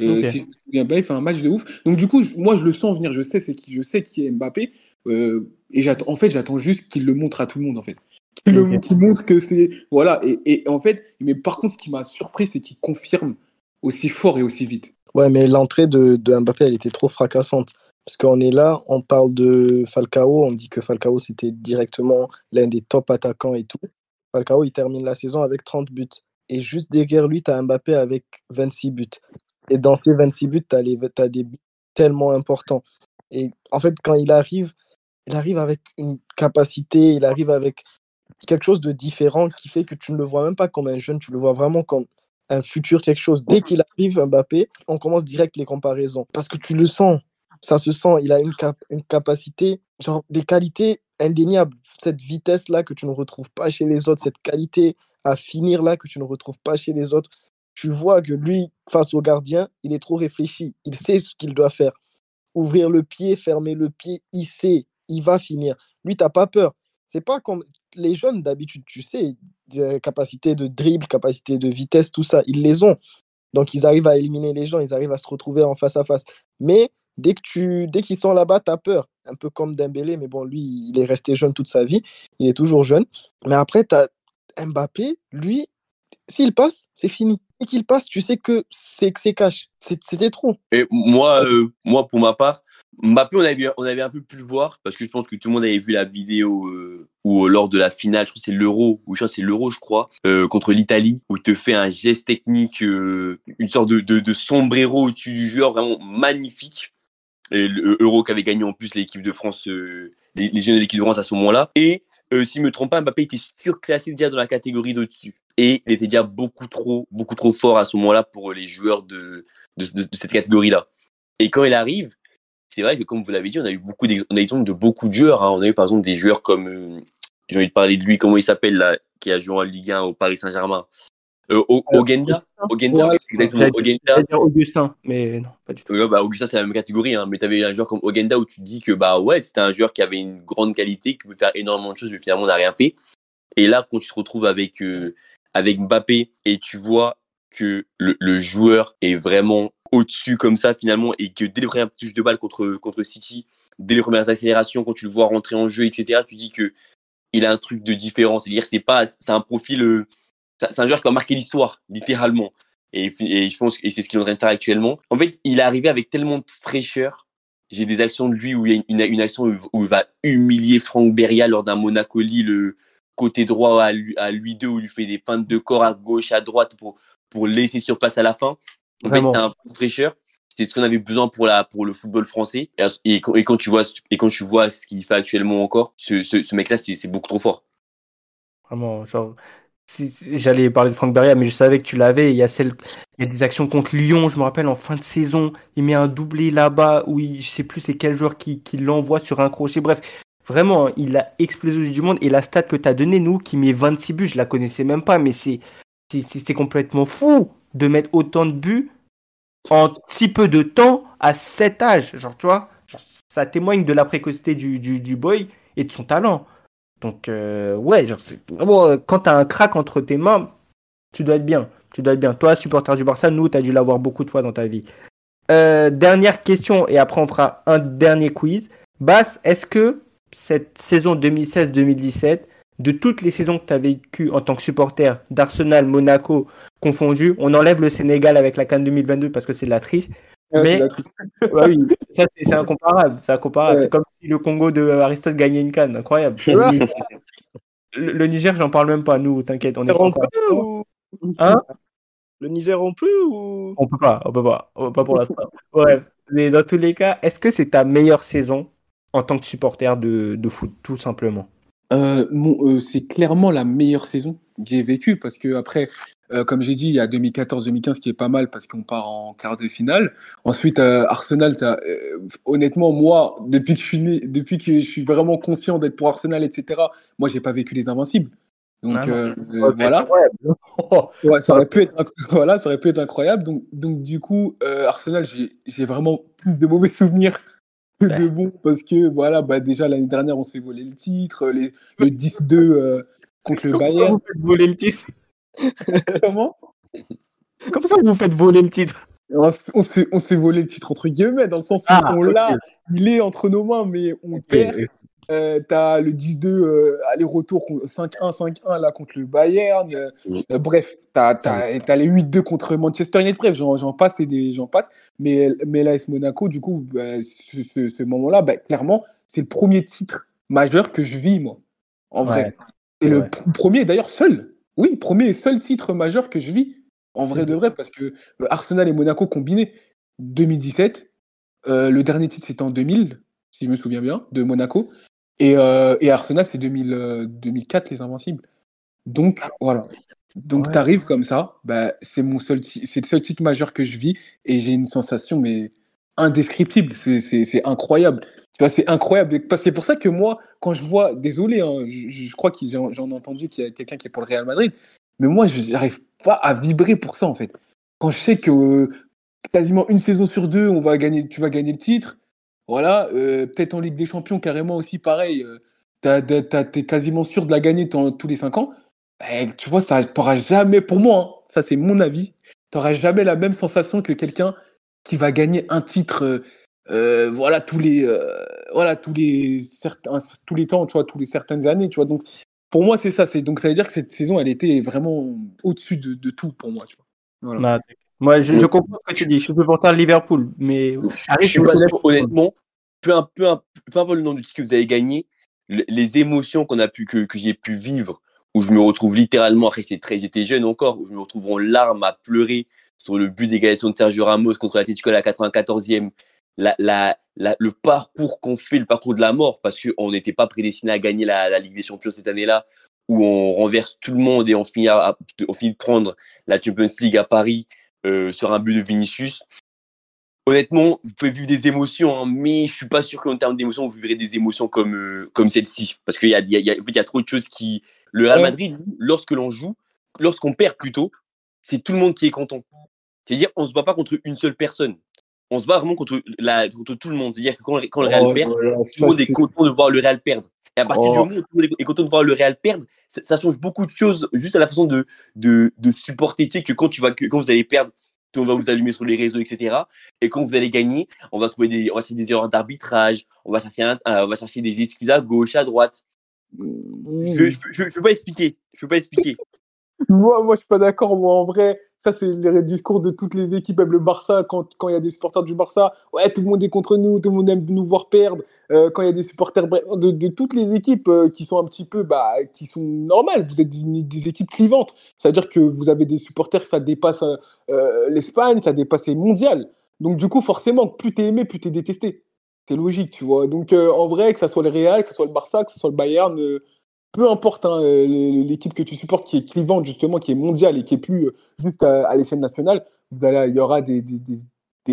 Euh. Si il fait un match de ouf. Donc du coup, je- moi je le sens venir, je sais c'est qui, je sais qui est Mbappé. euh, et j'attends, en fait, j'attends juste qu'il le montre à tout le monde en fait. Qu'il montre que c'est voilà. Et, et en fait, mais par contre, ce qui m'a surpris, c'est qu'il confirme aussi fort et aussi vite. Ouais, mais l'entrée de, de Mbappé, elle était trop fracassante. Parce qu'on est là, on parle de Falcao, on dit que Falcao, c'était directement l'un des top attaquants et tout. Falcao, il termine la saison avec 30 buts. Et juste derrière lui, tu as Mbappé avec 26 buts. Et dans ces 26 buts, tu as, des buts tellement importants. Et en fait, quand il arrive, il arrive avec une capacité, il arrive avec quelque chose de différent qui fait que tu ne le vois même pas comme un jeune, tu le vois vraiment comme un futur quelque chose. Dès qu'il arrive, Mbappé, on commence direct les comparaisons. Parce que tu le sens, ça se sent, il a une, une capacité, genre des qualités indéniables. Cette vitesse-là que tu ne retrouves pas chez les autres, cette qualité à finir là que tu ne retrouves pas chez les autres. Tu vois que lui, face au gardien, il est trop réfléchi. Il sait ce qu'il doit faire. Ouvrir le pied, fermer le pied, il sait, il va finir. Lui, tu n'as pas peur. C'est pas comme les jeunes d'habitude, tu sais, capacité de dribble, capacité de vitesse, tout ça, ils les ont. Donc ils arrivent à éliminer les gens, ils arrivent à se retrouver en face à face. Mais dès dès qu'ils sont là-bas, tu as peur. Un peu comme Dembélé, mais bon, lui, il est resté jeune toute sa vie, il est toujours jeune. Mais après, tu as Mbappé, lui, s'il passe, c'est fini. Qu'il passe, tu sais que c'est cash. C'était trop. Et moi, euh, moi, pour ma part, Mbappé, on avait, on avait un peu pu le voir parce que je pense que tout le monde avait vu la vidéo euh, où lors de la finale, je crois que c'est l'Euro, ou je crois c'est l'Euro, je crois, euh, contre l'Italie, où te fait un geste technique, euh, une sorte de, de, sombrero au-dessus du joueur, vraiment magnifique. Et l'Euro qu'avait gagné en plus l'équipe de France, euh, les, jeunes de l'équipe de France à ce moment-là. Et euh, s'il me trompe pas, Mbappé était surclassé déjà dans la catégorie d'au-dessus. Et il était déjà beaucoup trop, beaucoup trop fort à ce moment-là pour les joueurs de, de, de, de cette catégorie-là. Et quand il arrive, c'est vrai que comme vous l'avez dit, on a eu beaucoup on a eu de beaucoup de joueurs. Hein. On a eu par exemple des joueurs comme, euh, j'ai envie de parler de lui, comment il s'appelle là, qui a joué en Ligue 1 au Paris Saint-Germain. Euh, Ogenda, Ogenda, ouais, exactement. Ogenda. Augustin, mais non, pas du tout. Euh, bah, Augustin, c'est la même catégorie, hein, mais tu avais un joueur comme Ogenda où tu te dis que bah ouais, c'était un joueur qui avait une grande qualité, qui pouvait faire énormément de choses, mais finalement, on n'a rien fait. Et là, quand tu te retrouves avec, euh, avec Mbappé et tu vois que le, joueur est vraiment au-dessus comme ça finalement et que dès les premières touches de balle contre, contre City, dès les premières accélérations, quand tu le vois rentrer en jeu, etc., tu dis que il a un truc de différent. C'est-à-dire c'est pas, c'est un profil, euh, c'est un joueur qui va marquer l'histoire, littéralement. Et, et, je pense que c'est ce qu'il est en train de faire actuellement. En fait, il est arrivé avec tellement de fraîcheur. J'ai des actions de lui où il y a une, action où il va humilier Franck Beria lors d'un Monaco Lille le côté droit à lui, à lui deux où il lui fait des feintes de corps à gauche, à droite pour, pour laisser sur place à la fin. En fait, c'était un peu de fraîcheur. C'était ce qu'on avait besoin pour, la, pour le football français. Et, et, quand, et, quand tu vois, et quand tu vois ce qu'il fait actuellement encore, ce, ce, ce mec-là, c'est beaucoup trop fort. Vraiment, genre, si, si, j'allais parler de Franck Beria, mais je savais que tu l'avais. Il y a celle, il y a des actions contre Lyon, je me rappelle, en fin de saison. Il met un doublé là-bas où il, je sais plus c'est quel joueur qui, qui l'envoie sur un crochet. Bref, vraiment, il a explosé du monde. Et la stat que tu as donnée, nous, qui met 26 buts, je la connaissais même pas, mais c'est c'est complètement fou de mettre autant de buts en si peu de temps à cet âge. Genre, tu vois, ça témoigne de la précocité du, du, du, boy et de son talent. Donc, euh, ouais, genre, vraiment, quand tu as un crack entre tes mains, tu dois être bien. Tu dois être bien. Toi, supporter du Barça, nous, tu as dû l'avoir beaucoup de fois dans ta vie. Euh, dernière question, et après, on fera un dernier quiz. Bass, est-ce que cette saison 2016-2017, de toutes les saisons que tu as vécues en tant que supporter d'Arsenal, Monaco confondu, on enlève le Sénégal avec la Cannes 2022 parce que c'est de la triche. Ouais, mais la triche. ouais, oui, ça c'est incomparable, c'est incomparable. Ouais. C'est comme si le Congo de Aristote gagnait une canne, incroyable. le, le, Niger, j'en parle même pas, nous, t'inquiète, on est on peut ou... Hein? Le Niger, on peut ou? On peut pas, on peut pas, on peut pas pour l'instant. Bref, mais dans tous les cas, est-ce que c'est ta meilleure saison en tant que supporter de, de foot, tout simplement euh, euh, C'est clairement la meilleure saison que j'ai vécue parce que après, euh, comme j'ai dit, il y a 2014-2015 qui est pas mal parce qu'on part en quart de finale. Ensuite, euh, Arsenal, honnêtement, moi, depuis que je suis né, depuis que je suis vraiment conscient d'être pour Arsenal, etc. Moi, j'ai pas vécu les Invincibles. Donc Ah euh, voilà. Oh, Ouais, ça aurait pu être voilà, ça aurait pu être incroyable. Donc, donc du coup, euh, Arsenal, j'ai j'ai vraiment plus de mauvais souvenirs que de bons parce que voilà, bah déjà l'année dernière, on s'est volé le titre, les, le 10-2 euh, contre le Comment Bayern. vous faites voler le titre? Comment? Comment ça vous faites voler le titre? On se, on se fait, on se fait voler le titre entre guillemets, dans le sens où Ah, on l'a, il est entre nos mains, mais on perd. Euh, t'as le 10-2 euh, aller-retour con- 5-1, 5-1 là contre le Bayern. euh, bref, t'as t'as les 8-2 contre Manchester United. Bref, j'en passe et des j'en passe. Mais, mais l'AS Monaco, du coup, bah, ce, ce- ce moment-là, bah, clairement, c'est le premier titre majeur que je vis, moi. En vrai. Ouais, Et le ouais. premier, d'ailleurs, seul. Oui, premier et seul titre majeur que je vis. En vrai de vrai, parce que euh, Arsenal et Monaco combinés, 2017. euh, le dernier titre, c'était en 2000, si je me souviens bien, de Monaco. Et, euh, et Arsenal, c'est 2000, euh, 2004, les Invincibles. Donc, voilà. Donc, Ouais. t'arrives comme ça, bah, c'est mon seul, c'est le seul titre majeur que je vis et j'ai une sensation, mais indescriptible. C'est, incroyable. Tu vois, c'est incroyable. Parce que c'est pour ça que moi, quand je vois, désolé, hein, je, je crois que j'en, ai entendu qu'il y a quelqu'un qui est pour le Real Madrid, mais moi, je n'arrive à vibrer pour ça, en fait. Quand je sais que euh, quasiment une saison sur deux, on va gagner, tu vas gagner le titre, voilà, euh, peut-être en Ligue des Champions, carrément aussi pareil, euh, t'es quasiment sûr de la gagner tous les cinq ans, ben, tu vois, ça, t'auras jamais, pour moi, hein, ça c'est mon avis, t'auras jamais la même sensation que quelqu'un qui va gagner un titre, voilà, tous les, voilà, tous les certains, tous les temps, tu vois, tous les certaines années, tu vois. Donc, pour moi, c'est ça. C'est donc ça veut dire que cette saison, elle était vraiment au-dessus de, de tout pour moi, tu vois. Voilà. Ouais. Moi, je, comprends ce que tu dis. Je suis supporter de Liverpool, mais Je Arrête je suis de pas me sûr, honnêtement, peu, un- peu, un- peu importe le nombre de titres que vous avez gagné, le- les émotions qu'on a pu, que, que j'ai pu vivre, où je me retrouve littéralement, après j'étais très- j'étais jeune encore, où je me retrouve en larmes à pleurer sur le but d'égalisation de Sergio Ramos contre l'Atlético à la 94e, la, la, la- le parcours qu'on fait, le parcours de la mort, parce qu'on n'était pas prédestiné à gagner la, la Ligue des Champions cette année-là, où on renverse tout le monde et on finit, à- on finit de prendre la Champions League à Paris euh, sur un but de Vinicius honnêtement, vous pouvez vivre des émotions, hein, mais je suis pas sûr qu'en termes d'émotions, vous vivrez des émotions comme, euh, comme celle-ci. Parce qu'il y a, il y, a, y a- en fait, il y a trop de choses qui. Le Real. Madrid, lorsque l'on joue, lorsqu'on perd plutôt, c'est tout le monde qui est content. C'est-à-dire, on se bat pas contre une seule personne. On se bat vraiment contre, la, contre tout le monde. C'est-à-dire que quand, quand le Real Oh, perd, voilà, tout le monde est content de voir le Real perdre. Et à partir du Oh. moment où tout le monde est content de voir le Real perdre, ça, ça change beaucoup de choses juste à la façon de, de, de supporter. Tu sais que quand, tu vas, que quand vous allez perdre, monde va vous allumer sur les réseaux, etc. Et quand vous allez gagner, on va trouver des, on va chercher des erreurs d'arbitrage, on va chercher, un- euh, on va chercher des excuses à gauche, à droite. Mmh. Je, je, je peux pas expliquer. Je peux pas expliquer. Moi, moi, je suis pas d'accord. Moi, en vrai, ça, c'est les discours de toutes les équipes, même le Barça, quand il y a des supporters du Barça, ouais, tout le monde est contre nous, tout le monde aime nous voir perdre. Euh, quand il y a des supporters de, toutes les équipes euh, qui sont un petit peu, bah, qui sont normales, vous êtes des, équipes clivantes. C'est-à-dire que vous avez des supporters, ça dépasse euh, l'Espagne, ça dépasse les mondiales. Donc, du coup, forcément, plus t'es aimé, plus t'es détesté. C'est logique, tu vois. Donc, en vrai, que ça soit le Real, que ce soit le Barça, que ce soit le Bayern, peu importe hein, euh, l'équipe que tu supportes qui est clivante justement, qui est mondiale et qui est plus euh, juste à, l'échelle nationale, il y aura des,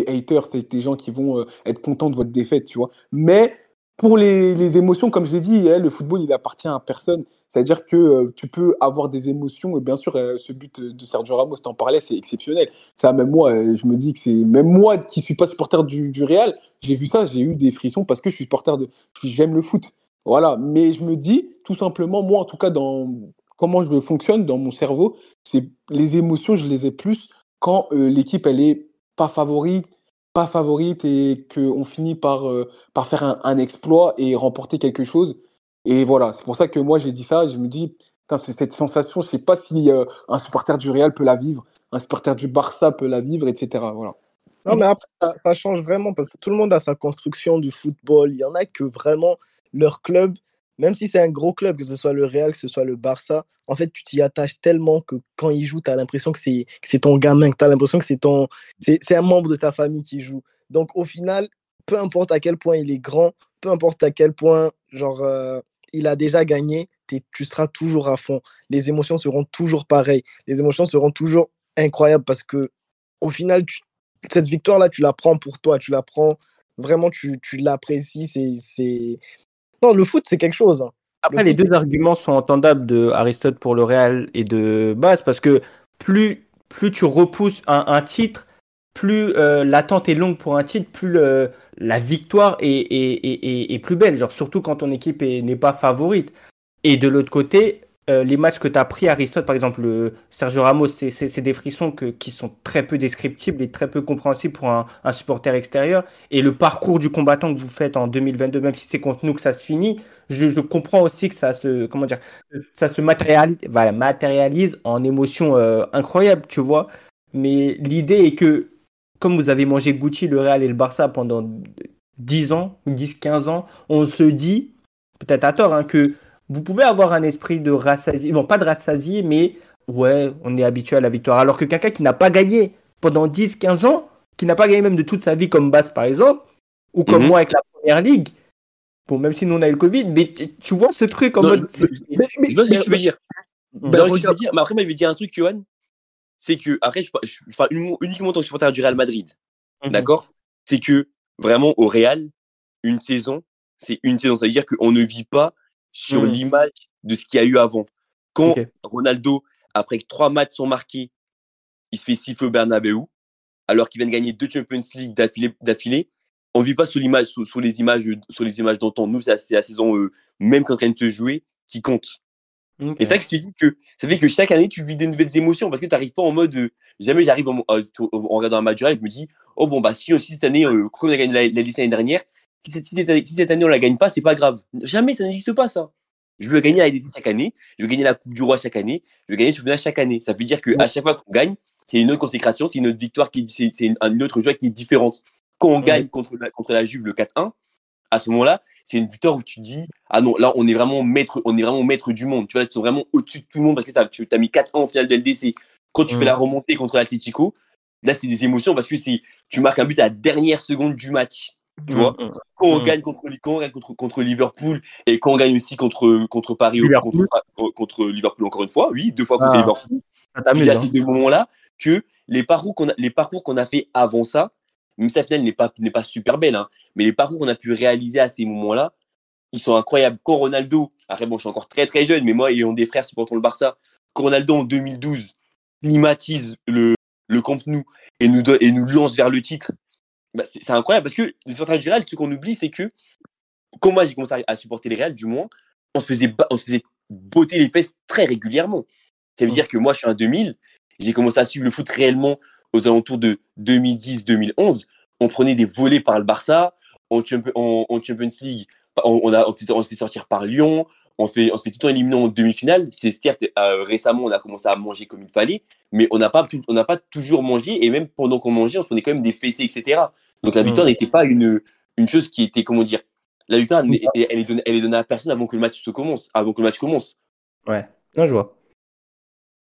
haters, des, gens qui vont euh, être contents de votre défaite, tu vois. Mais pour les, émotions, comme je l'ai dit, hein, le football, il appartient à personne. C'est-à-dire que tu peux avoir des émotions, et bien sûr, ce but de Sergio Ramos, t'en parlais, c'est exceptionnel. Ça, même moi, je me dis que c'est, même moi qui suis pas supporter du, du Real, j'ai vu ça, j'ai eu des frissons parce que je suis supporter de, j'aime le foot. Voilà, mais je me dis, tout simplement, moi, en tout cas, dans comment je fonctionne dans mon cerveau, c'est les émotions, je les ai plus quand euh, l'équipe, elle est pas favorite, pas favorite et qu'on finit par, euh, par faire un, exploit et remporter quelque chose. Et voilà, c'est pour ça que moi, j'ai dit ça. Je me dis, c'est cette sensation, je sais pas si euh, un supporter du Real peut la vivre, un supporter du Barça peut la vivre, etc. Voilà. Non, mais après, ça, ça change vraiment parce que tout le monde a sa construction du football. Il y en a que vraiment leur club, même si c'est un gros club, que ce soit le Real, que ce soit le Barça, en fait, tu t'y attaches tellement que quand il joue, tu as l'impression que c'est ton gamin, que tu as l'impression que c'est un membre de ta famille qui joue. Donc, au final, peu importe à quel point il est grand, peu importe à quel point, genre, euh, il a déjà gagné, tu seras toujours à fond. Les émotions seront toujours pareilles. Les émotions seront toujours incroyables parce que, au final, cette victoire-là, tu la prends pour toi, tu la prends vraiment, tu, tu l'apprécies. Non, le foot, c'est quelque chose. Hein. Après, les deux arguments sont entendables de Aristote pour le Real et de Bas, parce que plus, plus tu repousses un, un titre, plus euh, l'attente est longue pour un titre, plus le, la victoire est, est, est, est, plus belle. Genre, surtout quand ton équipe n'est pas favorite. Et de l'autre côté, euh, les matchs que tu as pris, Aristote, par exemple, le Sergio Ramos, c'est- des frissons qui sont très peu descriptibles et très peu compréhensibles pour un, supporter extérieur. Et le parcours du combattant que vous faites en 2022, même si c'est contre nous que ça se finit, je, comprends aussi que ça se, comment dire, ça se matérialise, en émotions euh, incroyables, tu vois. Mais l'idée est que, comme vous avez mangé Gucci, le Real et le Barça pendant 10 ans, 10, 15 ans, on se dit, peut-être à tort, hein, que vous pouvez avoir un esprit de rassasié, bon, pas de rassasié, mais ouais, on est habitué à la victoire. Alors que quelqu'un qui n'a pas gagné pendant 10, 15 ans, qui n'a pas gagné même de toute sa vie comme Basse, par exemple, ou comme Mhm. moi avec la première ligue, bon, même si nous on a eu le Covid, mais tu vois ce truc en Non, mode. c'est- Mais, mais- Je vois ce que mais- tu veux dire. Ben, Non, je veux dire, mais après, moi, je vais dire un truc, Johan. C'est que, après, je, je parle uni- uniquement en tant que supporter du Real Madrid. Mhm. D'accord? C'est que, vraiment, au Real, une saison, c'est une saison. Ça veut dire qu'on ne vit pas sur Mhm. l'image de ce qu'il y a eu avant. Quand. Ronaldo, après que trois matchs sont marqués, il se fait siffler au Bernabeu, alors qu'il vient de gagner deux Champions League d'affilée, on vit pas sur l'image, sur, sur les images, sur les images d'antan. Nous, c'est la, la saison, euh, même quand train de se jouer, qui compte. Ok. Et c'est ça que je te dis que ça fait que chaque année, tu vis des nouvelles émotions parce que tu n'arrives pas en mode. euh, jamais j'arrive en, euh, regardant un match du Real, je me dis, oh bon, bah si aussi cette année, euh, comme on a gagné la, la Ligue l'année dernière, si cette, si cette année, on la gagne pas, c'est pas grave. Jamais, ça n'existe pas ça. Je veux gagner la LDC chaque année, je veux gagner la Coupe du Roi chaque année, je veux gagner le championnat chaque année. Ça veut dire qu'à chaque fois qu'on gagne, c'est une autre consécration, c'est une autre victoire, qui c'est c'est une, autre qui est différente. Quand on gagne contre la, contre la Juve le 4-1, à ce moment-là, c'est une victoire où tu dis ah non là on est vraiment maître on est vraiment maître du monde tu vois là, tu es vraiment au-dessus de tout le monde parce que t'as- tu as mis 4 ans en finale de LDC quand tu fais la remontée contre l'Atlético là c'est des émotions parce que c'est tu marques un but à la dernière seconde du match tu vois Mhm. quand on gagne contre quand on gagne contre, contre Liverpool et quand on gagne aussi contre contre Paris Liverpool. contre, contre Liverpool encore une fois oui deux fois contre Ah, Liverpool il y a hein. ces deux moments-là que les parcours qu'on a, les parcours qu'on a fait avant ça, même si la finale n'est pas, n'est pas super belle, hein, mais les parcours qu'on a pu réaliser à ces moments-là, ils sont incroyables. Quand Ronaldo, après bon, je suis encore très très jeune, mais moi ayant des frères supportant le Barça, quand Ronaldo en 2012 climatise le, le Camp Nou et nous, et nous lance vers le titre, bah, c'est incroyable parce que les supporters du Real, ce qu'on oublie, c'est que quand moi j'ai commencé à, à supporter les Real, du moins, on se faisait, on se faisait botter les fesses très régulièrement. Ça veut Mm. dire que moi, je suis un 2000, j'ai commencé à suivre le foot réellement aux alentours de 2010-2011. On prenait des volets par le Barça, en, Champions- en- en Champions League, on, on a, on se fait sortir par Lyon, on, fait, on se fait tout le temps éliminer en demi-finale. C'est certes, euh, récemment, on a commencé à manger comme il fallait, mais on n'a pas, tout- on n'a pas toujours mangé, et même pendant qu'on mangeait, on se prenait quand même des fessées, etc. Donc la victoire n'était pas une, une chose qui était, comment dire, la victoire, elle, elle- elle est donnée, elle est donnée à personne avant que le match se commence, avant que le match commence. Ouais, non, je vois.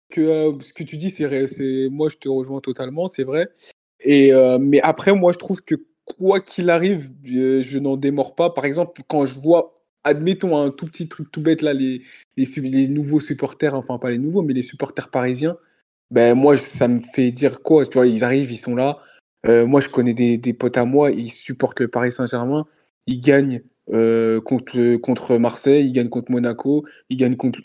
que euh, ce que tu dis, c'est moi je te rejoins totalement, c'est vrai. Et euh, mais après, moi je trouve que quoi qu'il arrive, je, je n'en démords pas. Par exemple, quand je vois, admettons un tout petit truc tout bête là, les, nouveaux supporters, enfin pas les nouveaux, mais les supporters parisiens, ben moi ça me fait dire quoi, ils arrivent, ils sont là. Euh, moi je connais des, des potes à moi, ils supportent le Paris Saint-Germain, ils gagnent euh, contre, contre Marseille, ils gagnent contre Monaco, ils gagnent contre.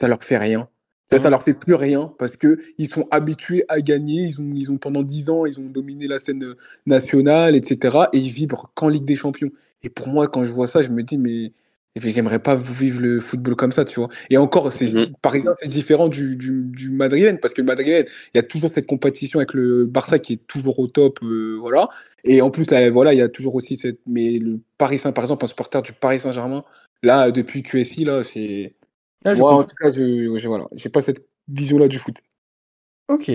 Ça leur fait rien. Ça, ça leur fait plus rien parce que ils sont habitués à gagner. Ils ont, ils ont pendant 10 ans, ils ont dominé la scène euh, nationale, etc. Et ils vibrent qu'en Ligue des Champions. Et pour moi, quand je vois ça, je me dis, mais j'aimerais pas vivre le football comme ça, tu vois. Et encore, c'est, Mhm. Parisien, c'est différent du, du, du madrilène parce que le madrilène, il y a toujours cette compétition avec le Barça qui est toujours au top, euh, voilà. Et en plus, là, voilà, il y a toujours aussi cette. Mais le Paris Saint, par exemple, un supporter du Paris Saint-Germain, là, depuis QSI, là, c'est. Là, je Moi, en tout cas, je, je voilà, j'ai pas cette vision-là du foot. Ok.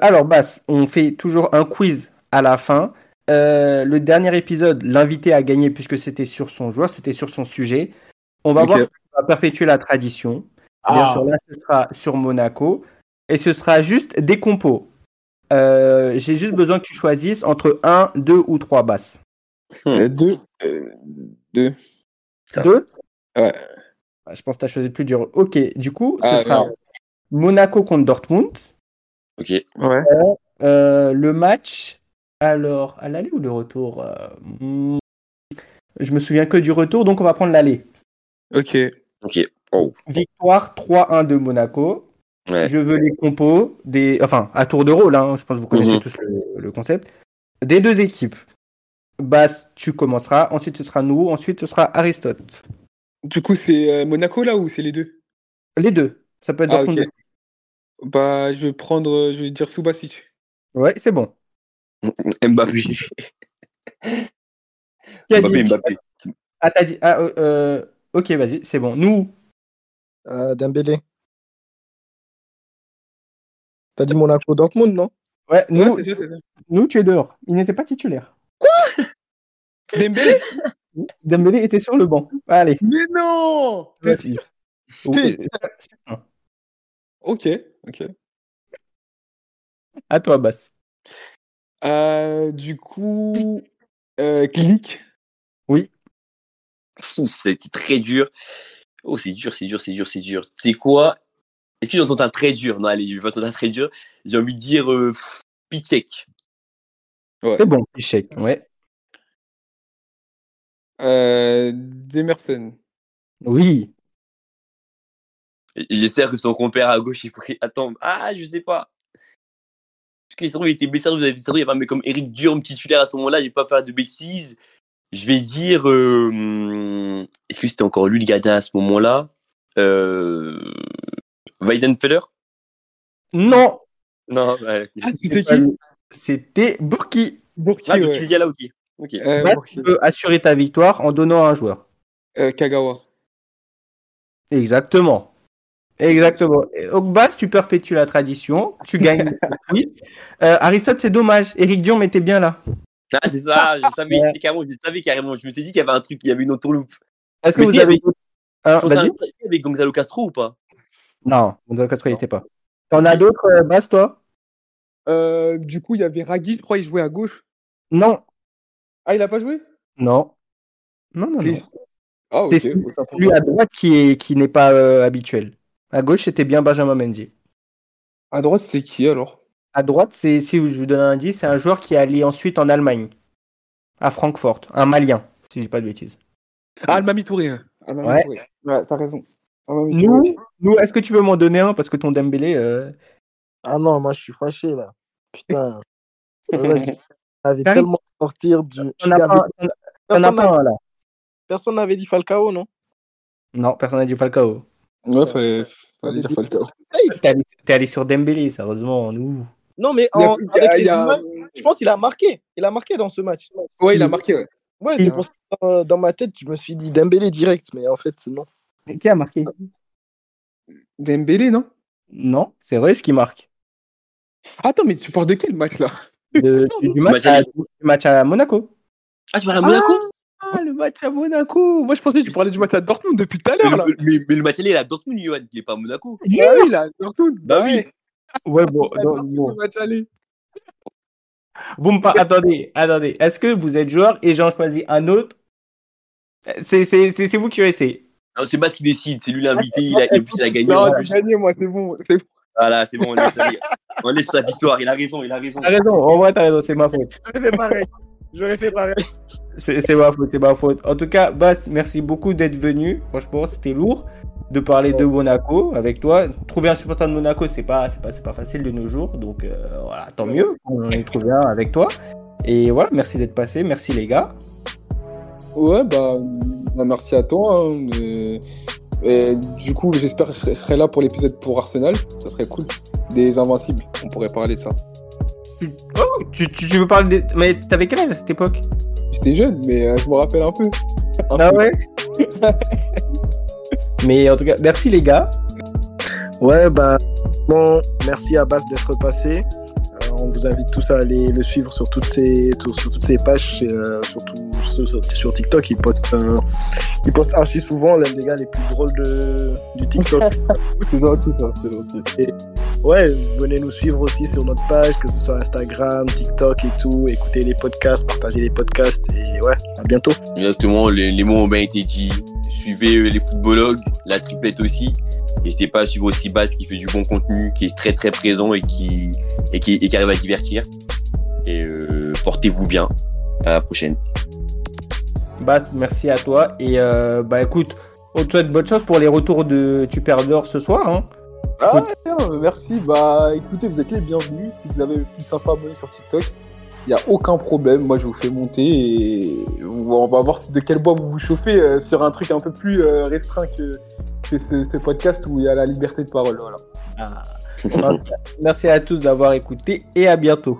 Alors, Bass, on fait toujours un quiz à la fin. Euh, le dernier épisode, l'invité a gagné puisque c'était sur son joueur, c'était sur son sujet. On va voir si on va perpétuer la tradition. Bien Ah. sûr, là, ce sera sur Monaco. Et ce sera juste des compos. Euh, J'ai juste besoin que tu choisisses entre 1, 2 ou 3 basses. Euh, deux. euh, deux. Ah. 2 Ouais. Je pense que tu as choisi le plus dur. Ok, du coup, ce Ah, sera non. Monaco contre Dortmund. Ok. Ouais. Euh, le match, alors, à l'aller ou le retour euh, hmm, Je me souviens que du retour, donc on va prendre l'aller. Ok. Ok. Oh. Victoire 3-1 de Monaco. Ouais. Je veux les compos, des... enfin, à tour de rôle, hein, je pense que vous connaissez Mhm. tous le, le concept. Des deux équipes. Bass, tu commenceras, ensuite ce sera nous, ensuite ce sera Aristote. Du coup, c'est euh, Monaco là ou c'est les deux? Les deux. Ça peut être Ah. Bah, je vais prendre, euh, je vais dire Subasic. Ouais, c'est bon. Mbappé. Mbappé, dit? Mbappé. Ah, t'as dit. Ah, euh, euh, ok, vas-y, c'est bon. Nous, Euh, Dembélé. T'as dit Monaco Dortmund, non? Ouais, nous, Ouais, c'est ça, c'est ça. nous, tu es dehors. Il n'était pas titulaire. Dembélé? Dembélé était sur le banc. Allez. Mais non Oui, Ok, ok. À toi, Bass. Euh, du coup, euh, Click. Fou, c'était très dur. Oh, c'est dur, c'est dur, c'est dur, c'est dur. C'est quoi? Est-ce que j'entends un très dur? Non, allez, je vais entendre un très dur. J'ai envie de dire euh, Pitek. C'est bon, échec. Ouais. Euh, Demerson. Oui. J'espère que son compère à gauche est pris. Attends, ah, je sais pas. Parce que il était blessé, vous avez vu, il y avait un mec comme Eric Durm titulaire à ce moment-là, je vais pas faire de bêtises. Je vais dire. euh, Est-ce que c'était encore lui le gardien à ce moment-là? Euh... Weidenfeller Non. Non, ouais. Ah, c'était qui C'était Burki. Burki, Ah, ouais. Burki Diallo, ok. Ok. Euh, Bah, Burki. tu peux assurer ta victoire en donnant un joueur. Euh, Kagawa. Exactement. Exactement. Bass, tu perpétues la tradition. Tu gagnes. oui. Euh, Aristote, c'est dommage. Eric Dion était bien là. Ah, c'est ça, je savais Ouais. carrément, je savais carrément. Je me suis dit qu'il y avait un truc, il y avait une entourloupe. Est-ce que vous si, avez. avec- Ah, à Vas-y. truc avec Gonzalo Castro ou pas? Non, Gonzalo Castro, il était pas. T'en as d'autres, Bass, toi? Euh, du coup, il y avait Ragui, je crois, il jouait à gauche. Non. Ah, il a pas joué? Non. Non, non, non. C'est- Ah, ok. C'est celui- à droite qui est qui n'est pas euh, habituel. À gauche, c'était bien Benjamin Mendy. À droite, c'est qui alors? À droite, c'est si je vous donne un indice, c'est un joueur qui est allé ensuite en Allemagne, à Francfort, un Malien, si je dis pas de bêtises. Ah, Almami Touré. Almami Ouais. Touré. Ouais, t'as raison. Almami Touré. Nous, nous, est-ce que tu veux m'en donner un? Parce que ton Dembélé, euh, Ah non, moi je suis fâché là. Putain. Là, avait tellement sortir du. as je- pas, as Personne pas n'avait- un là personne n'avait dit Falcao, non? Non, personne n'a dit Falcao. Ouais, fallait, fallait dire Falcao. T'es allé, sur Dembélé, sérieusement, nous. Non, mais en- a- avec les y a- images, je pense qu'il a marqué. Il a marqué dans ce match. Ouais, il a marqué, ouais. Ouais, c'est pour ça que dans ma tête, je me suis dit Dembélé direct, mais en fait, non. Mais Qui a marqué? Dembélé, non? Non, c'est vrai ce qui marque. Attends, mais tu parles de quel match là? De- du, du match Match à, du match à Monaco. Ah, tu parles à Monaco Ah, le match à Monaco Moi, je pensais que tu parlais du match à Dortmund depuis tout à l'heure mais, mais le match aller, est à Dortmund, Johan, il est pas à Monaco. Ah oui, là, Dortmund. Bah oui. ouais. Bon, non, Dortmund, bon. le match aller. Vous me par- attendez, attendez. Est-ce que vous êtes joueur et j'en choisis un autre? C'est c'est- c'est- c'est vous qui essayez. Non, c'est pas ce qui décide, c'est lui l'invité, il a, et puis il a gagné. Non, j'ai gagné, moi, c'est bon. c'est bon. Voilà, c'est bon, on laisse, on laisse sa victoire, il a raison, il a raison. T'as raison, en vrai, t'as raison, c'est ma faute. J'aurais fait pareil. J'aurais fait pareil. C'est c'est ma faute, c'est ma faute. En tout cas, Bass, merci beaucoup d'être venu. Franchement, c'était lourd de parler de Monaco avec toi. Trouver un supporter de Monaco, c'est pas, c'est pas, c'est pas facile de nos jours. Donc euh, voilà, tant mieux qu'on ait trouvé un avec toi. Et voilà, merci d'être passé. Merci les gars. Ouais, bah, bah, merci à toi. hein, et du coup, j'espère que je serai, là pour l'épisode pour Arsenal. Ça serait cool. Des Invincibles, on pourrait parler de ça. Oh, tu, tu, tu veux parler de... Mais t'avais quel âge à cette époque? J'étais jeune, mais euh, je me rappelle un peu. Un Ah peu. ouais? Mais en tout cas, merci les gars. Ouais, bah, bon, merci à Bass d'être passé. Euh, on vous invite tous à aller le suivre sur toutes ses, sur, sur toutes ses pages, euh, surtout sur, sur- sur TikTok. Il poste, euh, il poste archi souvent, l'un des gars les plus drôles de, du TikTok. C'est gentil, ça. C'est gentil. ouais, venez nous suivre aussi sur notre page, que ce soit Instagram, TikTok et tout. Écoutez les podcasts, partagez les podcasts et ouais, à bientôt. Exactement, les, les mots ont bien été dit. Suivez euh, les footballogues, la triplette aussi. N'hésitez pas à suivre aussi Bass qui fait du bon contenu, qui est très très présent et qui, et qui, et qui arrive à divertir. Et euh, portez-vous bien. À la prochaine. Bass, merci à toi. Et euh, bah écoute, on te souhaite bonne chance pour les retours de Tu perds d'or ce soir. Hein. Ah, merci. Bah, écoutez, vous êtes les bienvenus. Si vous avez plus de 500 abonnés sur TikTok, Il n'y a aucun problème. Moi, je vous fais monter et on va voir de quel bois vous vous chauffez euh, sur un truc un peu plus euh, restreint que, que ce, ce podcast où il y a la liberté de parole. Voilà. Ah. Merci à tous d'avoir écouté et à bientôt.